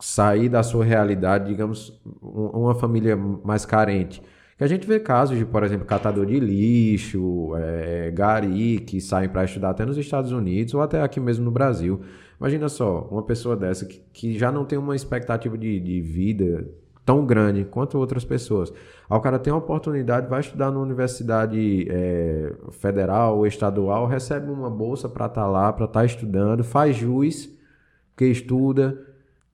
sair da sua realidade, digamos, um- uma família mais carente. Que a gente vê casos de, por exemplo, catador de lixo, é, gari, que saem para estudar até nos Estados Unidos ou até aqui mesmo no Brasil. Imagina só, uma pessoa dessa que, que já não tem uma expectativa de, de vida tão grande quanto outras pessoas. O cara tem uma oportunidade, vai estudar numa universidade é, federal ou estadual, recebe uma bolsa para estar lá, para estar estudando, faz jus, que estuda,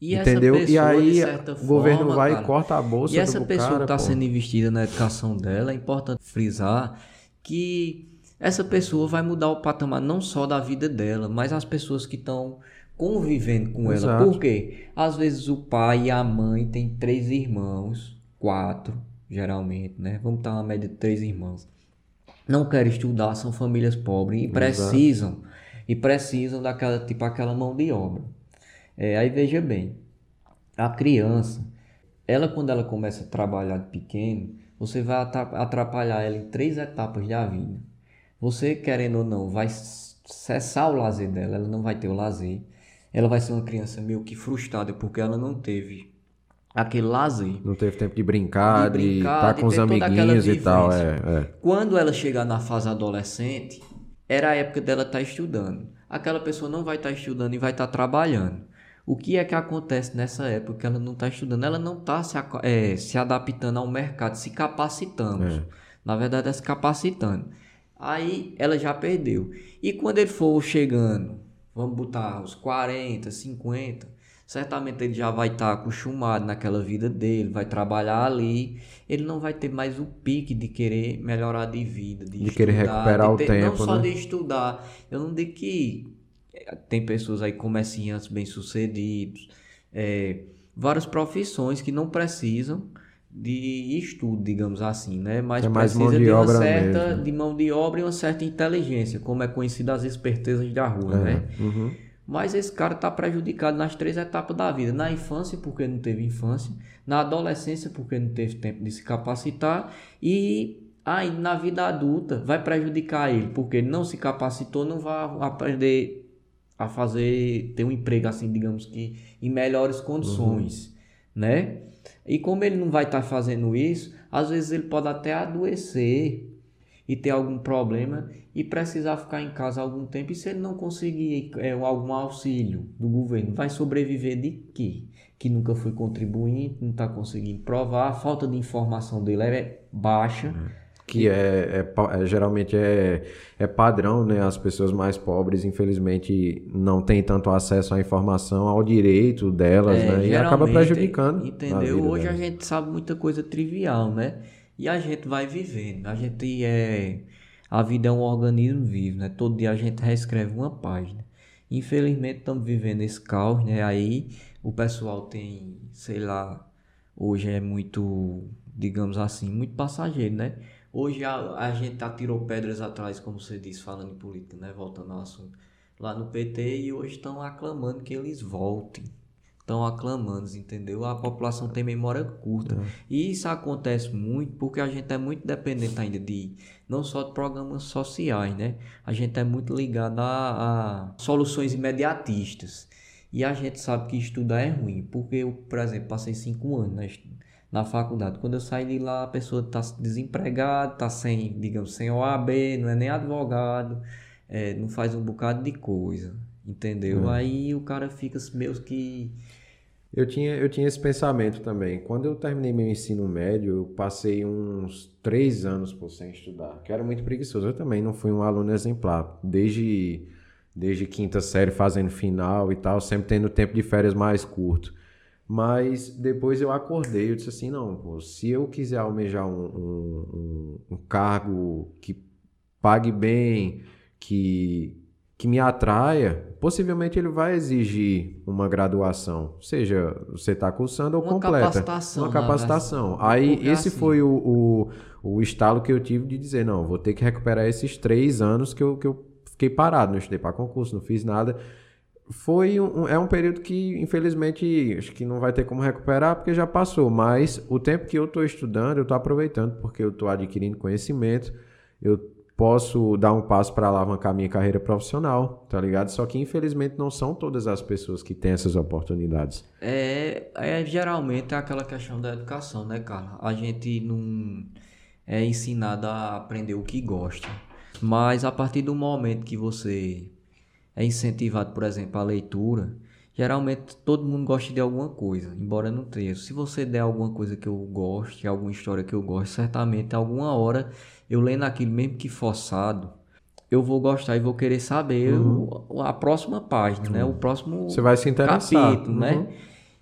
E essa entendeu? pessoa, e aí de certa o governo forma, vai cara, e corta a bolsa E essa do pessoa cara, que está sendo investida na educação dela, é importante frisar que essa pessoa vai mudar o patamar não só da vida dela, mas as pessoas que estão convivendo com ela. Exato. Por quê? Às vezes o pai e a mãe têm três irmãos, quatro, geralmente, né? Vamos estar uma média de três irmãos. Não querem estudar, são famílias pobres e precisam e precisam daquela tipo aquela mão de obra. É, aí veja bem, a criança, ela quando ela começa a trabalhar de pequeno, você vai atra- atrapalhar ela em três etapas da vida. Você, querendo ou não, vai cessar o lazer dela, ela não vai ter o lazer. Ela vai ser uma criança meio que frustrada porque ela não teve aquele lazer. Não teve tempo de brincar, De estar de com os amiguinhos e tal. É, é. Quando ela chegar na fase adolescente, era a época dela estar estudando. Aquela pessoa não vai estar estudando e vai estar trabalhando. O que é que acontece nessa época que ela não está estudando? Ela não está se, eh, se adaptando ao mercado, se capacitamos. É. Na verdade, é se capacitando. Aí ela já perdeu. E quando ele for chegando, vamos botar os 40, 50, certamente ele já vai estar tá acostumado naquela vida dele, vai trabalhar ali, ele não vai ter mais o pique de querer melhorar de vida, de, de estudar, querer recuperar de ter, o tempo, não só né? de estudar. Eu não digo que tem pessoas aí comerciantes bem sucedidos, é, várias profissões que não precisam de estudo, digamos assim, né? Mas é precisa de, de uma certa mesmo. de mão de obra e uma certa inteligência, como é conhecido as espertezas da rua, É, né? uhum. Mas esse cara está prejudicado nas três etapas da vida: na infância, porque não teve infância, na adolescência, porque não teve tempo de se capacitar, e aí na vida adulta vai prejudicar ele, porque ele não se capacitou, não vai aprender a fazer, ter um emprego assim, digamos que em melhores condições, né? E como ele não vai estar fazendo isso, às vezes ele pode até adoecer e ter algum problema e precisar ficar em casa algum tempo. E se ele não conseguir é, algum auxílio do governo, vai sobreviver de quê? Que nunca foi contribuinte, não está conseguindo provar, a falta de informação dele é baixa. Que é, é é- geralmente é, é padrão, né? As pessoas mais pobres, infelizmente, não têm tanto acesso à informação, ao direito delas, É, né? E acaba prejudicando. a Entendeu? Hoje a delas. gente sabe muita coisa trivial, né? E a gente vai vivendo. A gente é. A vida é um organismo vivo, né? Todo dia a gente reescreve uma página. Infelizmente estamos vivendo esse caos, né? Aí o pessoal tem, sei lá, hoje é muito, digamos assim, muito passageiro, né? Hoje a, a gente atirou pedras atrás, como você disse, falando em política, né? Voltando ao assunto. Lá no PT e hoje estão aclamando que eles voltem estão aclamando, entendeu? A população tem memória curta. E isso acontece muito porque a gente é muito dependente ainda de não só de programas sociais, né? A gente é muito ligado a, a soluções imediatistas. E a gente sabe que estudar é ruim, porque eu, por exemplo, passei cinco anos na, estu- na faculdade. Quando eu saí de lá, a pessoa está desempregada, está sem, digamos, sem OAB, não é nem advogado, é, não faz um bocado de coisa, entendeu? Aí o cara fica meio que Eu tinha, eu tinha esse pensamento também. Quando eu terminei meu ensino médio, eu passei uns três anos por sem estudar, que era muito preguiçoso. Eu também não fui um aluno exemplar. Desde, desde quinta série, fazendo final e tal, sempre tendo tempo de férias mais curto. Mas depois eu acordei, eu disse assim, não, pô, se eu quiser almejar um, um, um- um cargo que pague bem, que, que me atraia, possivelmente ele vai exigir uma graduação, seja você está cursando ou Uma completa. capacitação, Uma capacitação. Aí esse assim- foi o, o, o estalo que eu tive de dizer, não, vou ter que recuperar esses três anos que eu, que eu fiquei parado, não estudei para concurso, não fiz nada. Foi um, é um período que, infelizmente, acho que não vai ter como recuperar porque já passou. Mas o tempo que eu estou estudando, eu estou aproveitando porque eu estou adquirindo conhecimento. Eu posso dar um passo para alavancar minha carreira profissional, tá ligado? Só que, infelizmente, não são todas as pessoas que têm essas oportunidades. É, é geralmente é aquela questão da educação, né, cara? A gente não é ensinado a aprender o que gosta. Mas a partir do momento que você é incentivado, por exemplo, a leitura, geralmente todo mundo gosta de alguma coisa, embora não tenha. Se você der alguma coisa que eu goste, alguma história que eu goste, certamente alguma hora eu lendo aquilo, mesmo que forçado, eu vou gostar e vou querer saber o- a próxima página, né? O próximo Uhum. Você vai se interessar. capítulo, né? Uhum.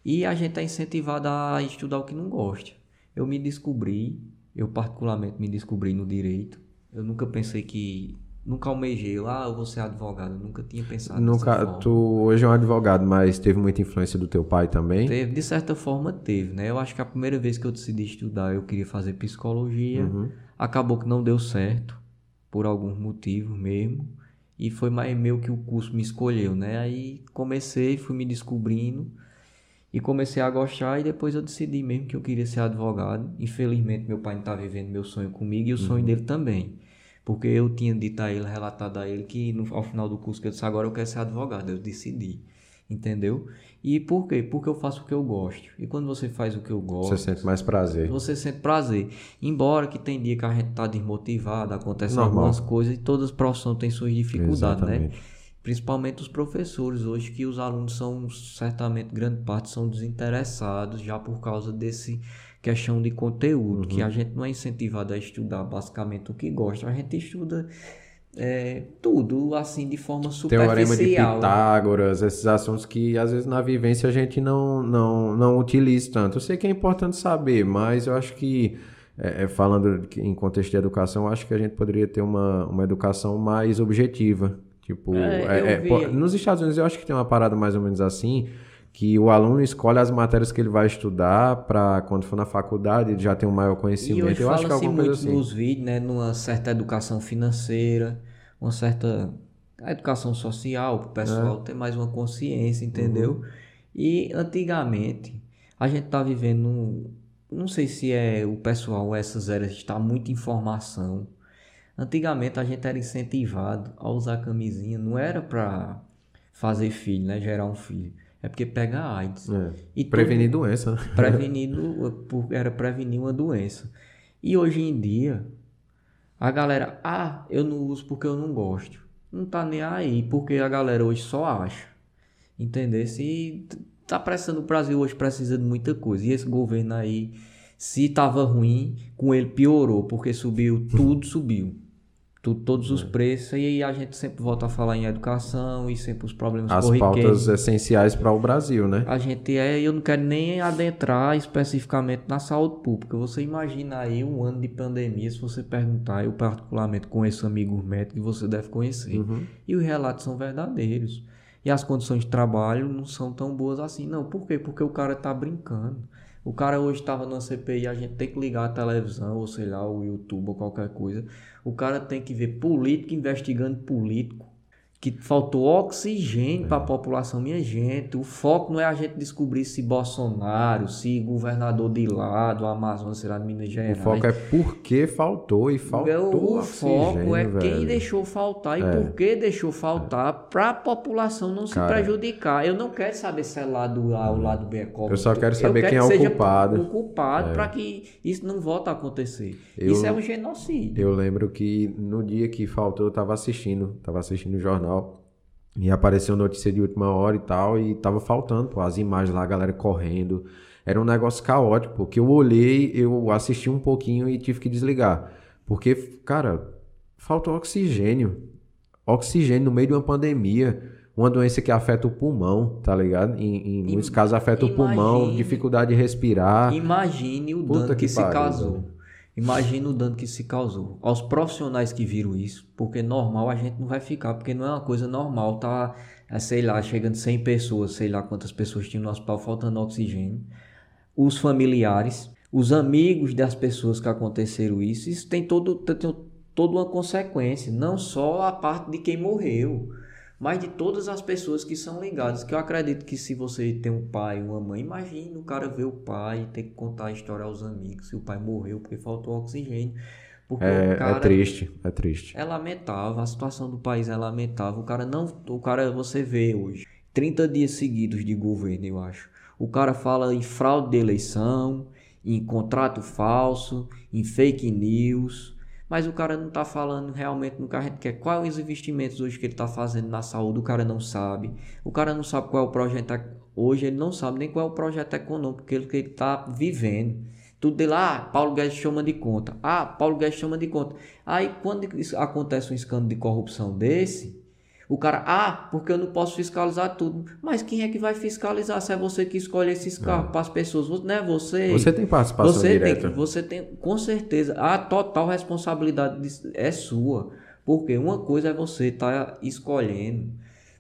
E a gente é incentivado a estudar o que não gosta. Eu me descobri, eu particularmente me descobri no direito. Eu nunca pensei que. Nunca almejei lá, ah, eu vou ser advogado. Eu nunca tinha pensado Nunca, tu hoje é um advogado, mas teve muita influência do teu pai também? Teve, de certa forma teve, né? Eu acho que a primeira vez que eu decidi estudar, eu queria fazer psicologia. Uhum. Acabou que não deu certo, por alguns motivos mesmo. E foi mais meio que o curso me escolheu, né? Aí comecei, fui me descobrindo e comecei a gostar. E depois eu decidi mesmo que eu queria ser advogado. Infelizmente, meu pai não tá vivendo meu sonho comigo e o sonho dele também. Porque eu tinha dito a ele, relatado a ele, que no, ao final do curso que eu disse agora eu quero ser advogado. Eu decidi. Entendeu? E por quê? Porque eu faço o que eu gosto. E quando você faz o que eu gosto. Você sente mais prazer. Você sente prazer. Embora que tem dia que a gente tá desmotivado, acontecem algumas coisas e todas as profissões têm suas dificuldades, né? Exatamente. principalmente os professores hoje que os alunos são certamente grande parte são desinteressados já por causa desse questão de conteúdo, uhum. que a gente não é incentivado a estudar basicamente o que gosta, a gente estuda é, tudo assim de forma superficial. Teorema de Pitágoras, esses assuntos que às vezes na vivência a gente não, não, não utiliza tanto. Eu sei que é importante saber, mas eu acho que é, é falando em contexto de educação, acho que a gente poderia ter uma, uma educação mais objetiva. Tipo, é, é, é nos Estados Unidos eu acho que tem uma parada mais ou menos assim, que o aluno escolhe as matérias que ele vai estudar para quando for na faculdade ele já tem um maior conhecimento. E hoje eu acho que é alguma coisa assim. nos vídeos, né, numa certa educação financeira, uma certa educação social, para o pessoal é. ter mais uma consciência, entendeu? Uhum. E antigamente a gente tá vivendo não sei se é o pessoal, essas eras, está muita informação. Antigamente a gente era incentivado a usar camisinha, não era para fazer filho, né? Gerar um filho. É porque pega AIDS. É. E prevenir todo... doença. Né? Prevenido, era prevenir uma doença. E hoje em dia, a galera, ah, eu não uso porque eu não gosto. Não tá nem aí, porque a galera hoje só acha. Entender? Se tá precisando, o Brasil hoje precisa de muita coisa. E esse governo aí, se tava ruim, com ele piorou, porque subiu, tudo subiu. Tudo, todos os é. preços, e aí a gente sempre volta a falar em educação e sempre os problemas As pautas essenciais para o Brasil, né? A gente é, eu não quero nem adentrar especificamente na saúde pública. Você imagina aí um ano de pandemia, se você perguntar, eu particularmente conheço amigos médicos que você deve conhecer, uhum. e os relatos são verdadeiros e as condições de trabalho não são tão boas assim. Não, por quê? Porque o cara tá brincando. O cara hoje estava na CPI, a gente tem que ligar a televisão, ou sei lá, o YouTube ou qualquer coisa. O cara tem que ver político investigando político que faltou oxigênio é. para a população, minha gente. O foco não é a gente descobrir se Bolsonaro, se governador de lá, do Amazonas, será de Minas Gerais. O foco é por que faltou e faltou. O foco é velho. quem deixou faltar e é. por que deixou faltar é. para a população não Cara, se prejudicar. Eu não quero saber se é lado A ou lado B é Eu só quero saber quero quem é o culpado. O culpado é. para que isso não volte a acontecer. Eu, isso é um genocídio. Eu lembro que no dia que faltou, eu estava assistindo, estava assistindo o jornal e apareceu notícia de última hora e tal, e tava faltando, pô, as imagens lá, a galera correndo. Era um negócio caótico, porque eu olhei, eu assisti um pouquinho e tive que desligar. Porque, cara, faltou oxigênio. Oxigênio no meio de uma pandemia. Uma doença que afeta o pulmão, tá ligado? Em, em muitos casos afeta imagine, o pulmão, dificuldade de respirar. Imagine o Puta dano que, que se casou. Imagina o dano que se causou. Aos profissionais que viram isso, porque normal a gente não vai ficar, porque não é uma coisa normal, tá, é, sei lá, chegando 100 pessoas, sei lá quantas pessoas tinham no hospital faltando oxigênio, os familiares, os amigos das pessoas que aconteceram isso, isso tem todo, tem toda uma consequência, não só a parte de quem morreu, mas de todas as pessoas que são ligadas. Que eu acredito que se você tem um pai, uma mãe, imagine o cara ver o pai e ter que contar a história aos amigos se o pai morreu porque faltou oxigênio. Porque é, é cara, é triste, é triste. É lamentável, a situação do país é lamentável. O cara não, o cara você vê hoje 30 dias seguidos de governo, eu acho. O cara fala em fraude de eleição, em contrato falso, em fake news mas o cara não está falando realmente no que a gente quer. Quais os investimentos hoje que ele está fazendo na saúde? O cara não sabe. O cara não sabe qual é o projeto. Hoje ele não sabe nem qual é o projeto econômico que ele está vivendo. Tudo de lá, ah, Paulo Guedes chama de conta. Ah, Paulo Guedes chama de conta. Aí quando acontece um escândalo de corrupção desse, o cara, ah, porque eu não posso fiscalizar tudo. Mas quem é que vai fiscalizar se é você que escolhe esses carros é. para as pessoas? Não é você. Você tem participação você direta. Tem, você tem, com certeza, a total responsabilidade é sua. Porque uma coisa é você estar tá escolhendo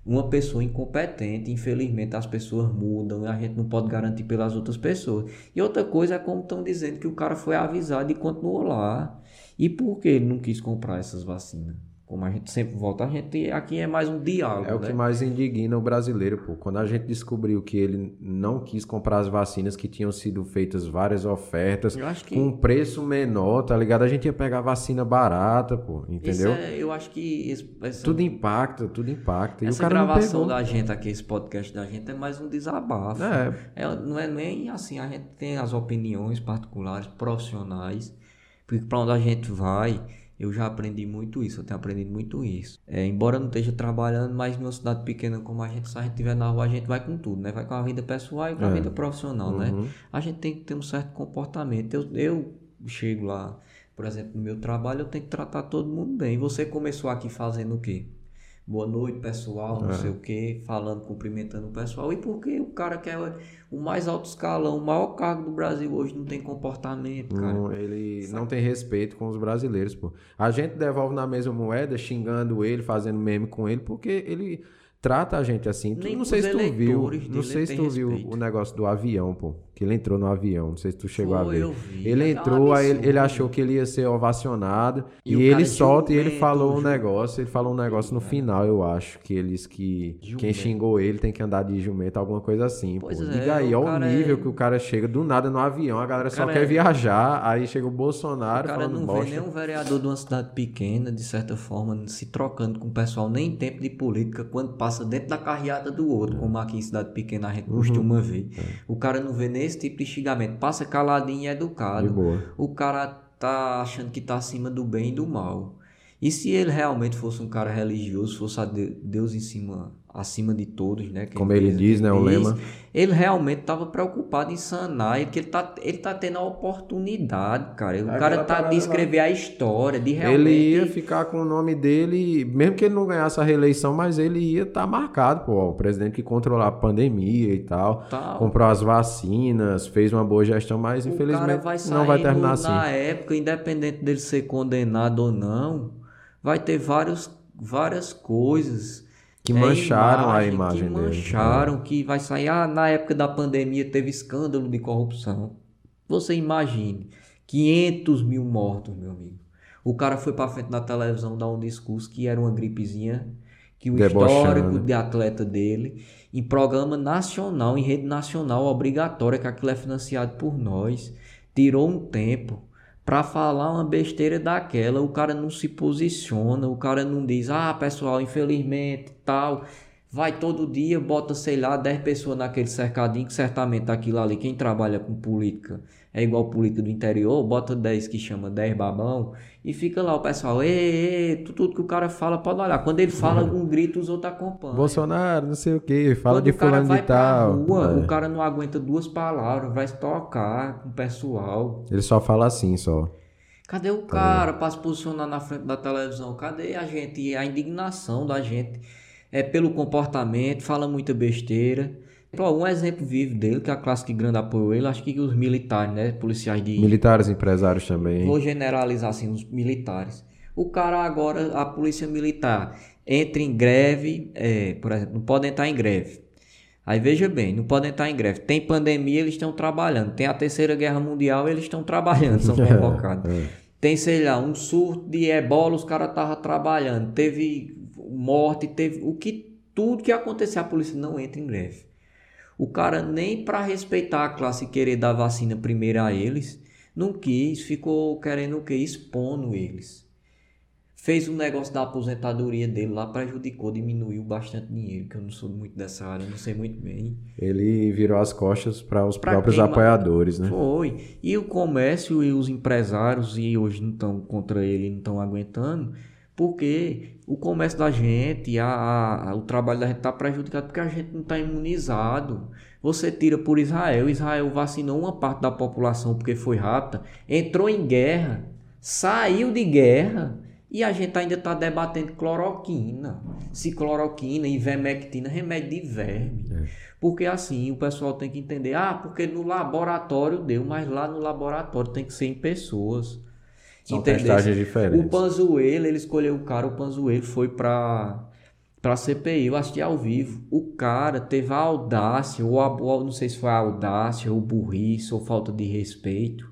uma pessoa incompetente. Infelizmente, as pessoas mudam e a gente não pode garantir pelas outras pessoas. E outra coisa é como estão dizendo que o cara foi avisado e continuou lá. E por que ele não quis comprar essas vacinas? Como a gente sempre volta, a gente aqui é mais um diálogo. É o né? que mais indigna o brasileiro, pô. Quando a gente descobriu que ele não quis comprar as vacinas que tinham sido feitas várias ofertas que... com um preço menor, tá ligado? A gente ia pegar vacina barata, pô, entendeu? É, eu acho que essa... tudo impacta, tudo impacta. Essa gravação da gente aqui, esse podcast da gente é mais um desabafo. É. é. Não é nem assim, a gente tem as opiniões particulares, profissionais, porque para onde a gente vai Eu já aprendi muito isso, eu tenho aprendido muito isso. É, embora eu não esteja trabalhando, mas numa cidade pequena como a gente, se a gente estiver na rua, a gente vai com tudo, né? Vai com a vida pessoal e com a É. vida profissional, né? Uhum. A gente tem que ter um certo comportamento. Eu, eu chego lá, por exemplo, no meu trabalho, eu tenho que tratar todo mundo bem. Você começou aqui fazendo o quê? Boa noite, pessoal, não É. sei o quê, falando, cumprimentando o pessoal. E por que o cara que é o mais alto escalão, o maior cargo do Brasil hoje não tem comportamento, cara? Não, ele não tem respeito com os brasileiros, pô. A gente devolve na mesma moeda, xingando ele, fazendo meme com ele, porque ele trata a gente assim. Tu- não sei se tu viu, não sei se tu viu o negócio do avião, pô. Que ele entrou no avião, não sei se tu chegou a ver. eu vi. Ele É um entrou, aí ele, ele achou que ele ia ser ovacionado, E e, o ele solta e ele falou um negócio, ele falou um negócio no final, eu acho, que eles que quem Jumento. xingou ele tem que andar de jumento, alguma coisa assim, Pois pô. é, Diga aí, o olha o nível é- que o cara chega do nada no avião, a galera só quer é- viajar, aí chega o O Bolsonaro cara falando não bosta. vê nenhum vereador de uma cidade pequena, de certa forma, se trocando com o pessoal, nem em tempo de política, quando passa dentro da carreata do outro, como aqui em cidade pequena a gente Uhum. costuma ver. É. O cara não vê nem esse tipo de xingamento, passa caladinho e educado. De boa. O cara tá achando que tá acima do bem e do mal. E se ele realmente fosse um cara religioso, fosse a de- Deus em cima, acima de todos, né? que Como ele diz, né, o lema. Ele realmente estava preocupado em sanar, e que ele tá, ele tá tendo a oportunidade, cara. O Aquela cara tá de lá. escrever a história, de realmente... Ele ia ficar com o nome dele, mesmo que ele não ganhasse a reeleição, mas ele ia estar marcado, pô. O presidente que controlou a pandemia e tal, Tal. comprou as vacinas, fez uma boa gestão, mas O infelizmente vai não vai terminar assim. na época, independente dele ser condenado ou não, vai ter vários, várias coisas Que é, mancharam a imagem, imagem que dele. mancharam, que vai sair, ah, na época da pandemia teve escândalo de corrupção. Você imagine, 500 mil mortos, meu amigo. O cara foi pra frente na televisão dar um discurso que era uma gripezinha, que o Debochando. histórico de atleta dele, em programa nacional, em rede nacional obrigatória, que aquilo é financiado por nós, tirou um tempo pra falar uma besteira daquela, o cara não se posiciona, o cara não diz, ah, pessoal, infelizmente, tal, vai todo dia, bota, sei lá, 10 pessoas naquele cercadinho, que certamente aquilo ali, quem trabalha com política é igual política do interior, bota 10 que chama 10 babão, e fica lá o pessoal, ei, ei, tu- tudo que o cara fala, pode olhar, quando ele fala um grito, os outros acompanham. Bolsonaro, não sei o que, fala Quando de fulano de tal. rua, É. o cara não aguenta duas palavras, vai tocar com o pessoal. Ele só fala assim, só. Cadê o cara para se posicionar na frente da televisão? Cadê a gente? A indignação da gente é pelo comportamento, fala muita besteira. Pô, um exemplo vivo dele, que a classe que grande apoiou ele, acho que os militares, né? Policiais de. Militares, empresários também. Vou generalizar assim, os militares. O cara agora, a polícia militar, entra em greve, é, por exemplo, não pode entrar em greve. Aí veja bem, não podem entrar em greve. Tem pandemia, eles estão trabalhando. Tem a terceira guerra mundial, eles estão trabalhando, são convocados. Tem, sei lá, um surto de ebola, os caras estavam trabalhando. Teve morte, teve. O que. Tudo que acontecer, a polícia não entra em greve. O cara nem para respeitar a classe e querer dar vacina primeiro a eles, não quis, ficou querendo o quê? Expondo eles. Fez um negócio da aposentadoria dele lá, prejudicou, diminuiu bastante dinheiro, que eu não sou muito dessa área, não sei muito bem. Ele virou as costas para os Pra próprios apoiadores, né? Foi. E o comércio e os empresários, e hoje não estão contra ele, não estão aguentando, porque o comércio da gente, a, a- o trabalho da gente está prejudicado porque a gente não está imunizado. Você tira por Israel, Israel vacinou uma parte da população porque foi rápida, entrou em guerra, saiu de guerra. E a gente ainda está debatendo cloroquina. Se cloroquina, ivermectina, remédio de verme. Porque assim, o pessoal tem que entender, ah, porque no laboratório deu, mas lá no laboratório tem que ser em pessoas. São Entendeu? testagens O diferentes. Panzuelo, ele escolheu o cara, o Panzuelo foi pra, pra CPI, eu assisti ao vivo. O cara teve a audácia, ou, a, não sei se foi a audácia, ou burrice, ou falta de respeito,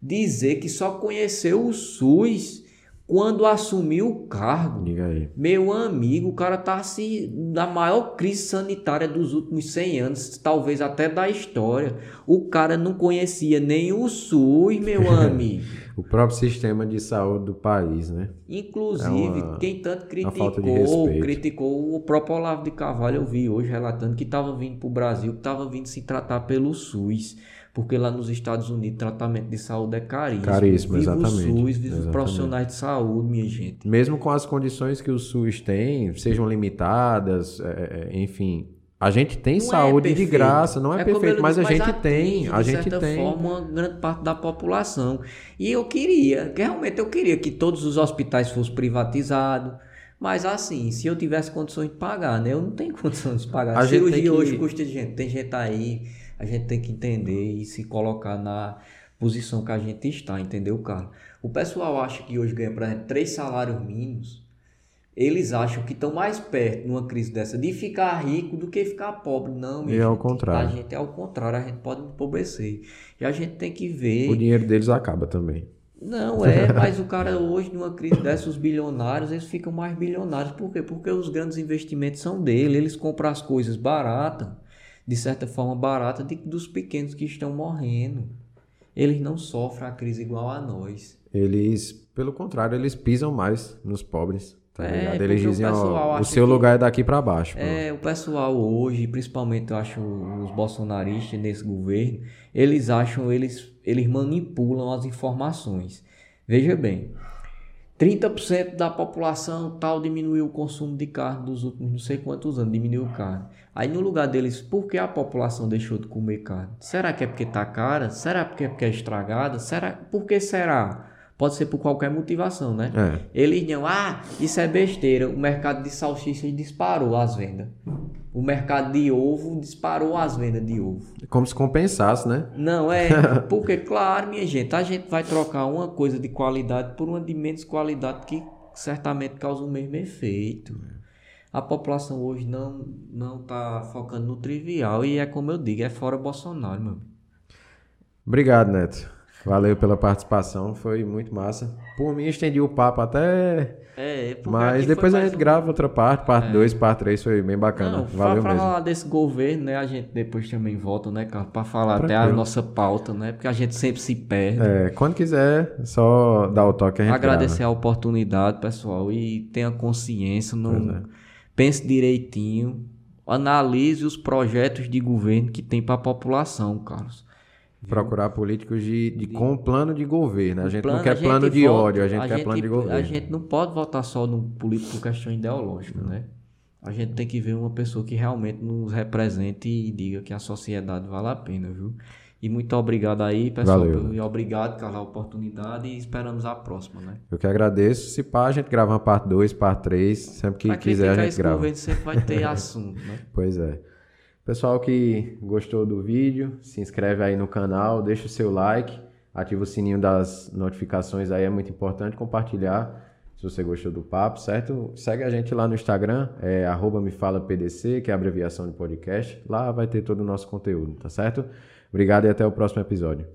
dizer que só conheceu o SUS Quando assumiu o cargo, Diga aí. meu amigo, o cara tá se na maior crise sanitária dos últimos 100 anos, talvez até da história. O cara não conhecia nem o SUS, meu amigo. O próprio sistema de saúde do país, né? Inclusive, É uma- quem tanto de criticou, criticou o próprio Olavo de Carvalho, eu vi hoje relatando que estava vindo para o Brasil, que estava vindo se tratar pelo SUS. Porque lá nos Estados Unidos o tratamento de saúde é caríssimo. Caríssimo, viva exatamente. o SUS, viva os profissionais de saúde, minha gente. Mesmo com as condições que o SUS tem, sejam limitadas, é, é, enfim. A gente tem Não é saúde de perfeito. graça, não é, como perfeito, eu mas a disse, gente atinge, tem, a de gente tem. forma, uma grande parte da população. E eu queria, que realmente eu queria que todos os hospitais fossem privatizados. Mas assim, se eu tivesse condições de pagar, né? Eu não tenho condições de pagar. A cirurgia que- hoje custa gente. Tem gente aí, a gente tem que entender e se colocar na posição que a gente está, entendeu, cara? O pessoal acha que hoje ganha, por exemplo, três salários mínimos. Eles acham que estão mais perto numa crise dessa de ficar rico do que ficar pobre. Não, E é ao gente. contrário. A gente é ao contrário, a gente pode empobrecer. E a gente tem que ver. O dinheiro deles acaba também. Não, é, mas o cara hoje, numa crise dessa, os bilionários, eles ficam mais bilionários. Por quê? Porque os grandes investimentos são dele. Eles compram as coisas baratas, de certa forma barata, de, dos pequenos que estão morrendo. Eles não sofrem a crise igual a nós. Eles, pelo contrário, eles pisam mais nos pobres. Tá É, Eles o dizem, pessoal ó, o seu que- lugar é daqui pra baixo. pô. É, o pessoal hoje, principalmente eu acho os bolsonaristas nesse governo, eles acham, eles, eles manipulam as informações. Veja bem, 30% da população tal diminuiu o consumo de carne dos últimos não sei quantos anos, diminuiu carne. Aí no lugar deles, por que a população deixou de comer carne? Será que é porque tá cara? Será que é porque é estragada? Será? Por que será? Pode ser por qualquer motivação, né? É. Eles não, ah, isso é besteira. O mercado de salsichas disparou as vendas. O mercado de ovo disparou as vendas de ovo. Como se compensasse, né? Não, é. Porque, claro, minha gente, a gente vai trocar uma coisa de qualidade por uma de menos qualidade que certamente causa o mesmo efeito. A população hoje não, não tá focando no trivial e é como eu digo, é fora Bolsonaro, meu. Obrigado, Neto. Valeu pela participação, foi muito massa. Por mim, estendi o papo até. É, porque Mas depois a gente um- grava outra parte, parte 2, parte 3, foi bem bacana. Não, Valeu pra mesmo. falar desse governo, né? A gente depois também volta, né, cara? Pra falar até a nossa pauta, né? Porque a gente sempre se perde. É, quando quiser, só dá o toque a gente Agradecer grava. a oportunidade, pessoal, e tenha consciência, não é. pense direitinho, analise os projetos de governo que tem para a população, Carlos. Procurar políticos de, de, com plano de governo. A gente Plano- não quer a gente plano de ódio, a gente quer plano de governo. A gente não pode votar só num político por questão ideológica, né? A gente tem que ver uma pessoa que realmente nos represente e diga que a sociedade vale a pena, viu? E muito obrigado aí, pessoal. Valeu. E obrigado, Carlos, a oportunidade e esperamos a próxima, né? Eu que agradeço. Se pá, a gente grava uma parte 2, parte 3. Sempre que Pra quiser, a gente esse grava. governo sempre vai ter assunto, né? Pois é. Pessoal que gostou do vídeo, se inscreve aí no canal, deixa o seu like, ativa o sininho das notificações aí, é muito importante compartilhar se você gostou do papo, certo? Segue a gente lá no Instagram, é arroba me fala PDC, que é a abreviação de podcast. Lá vai ter todo o nosso conteúdo, tá certo? Obrigado e até o próximo episódio.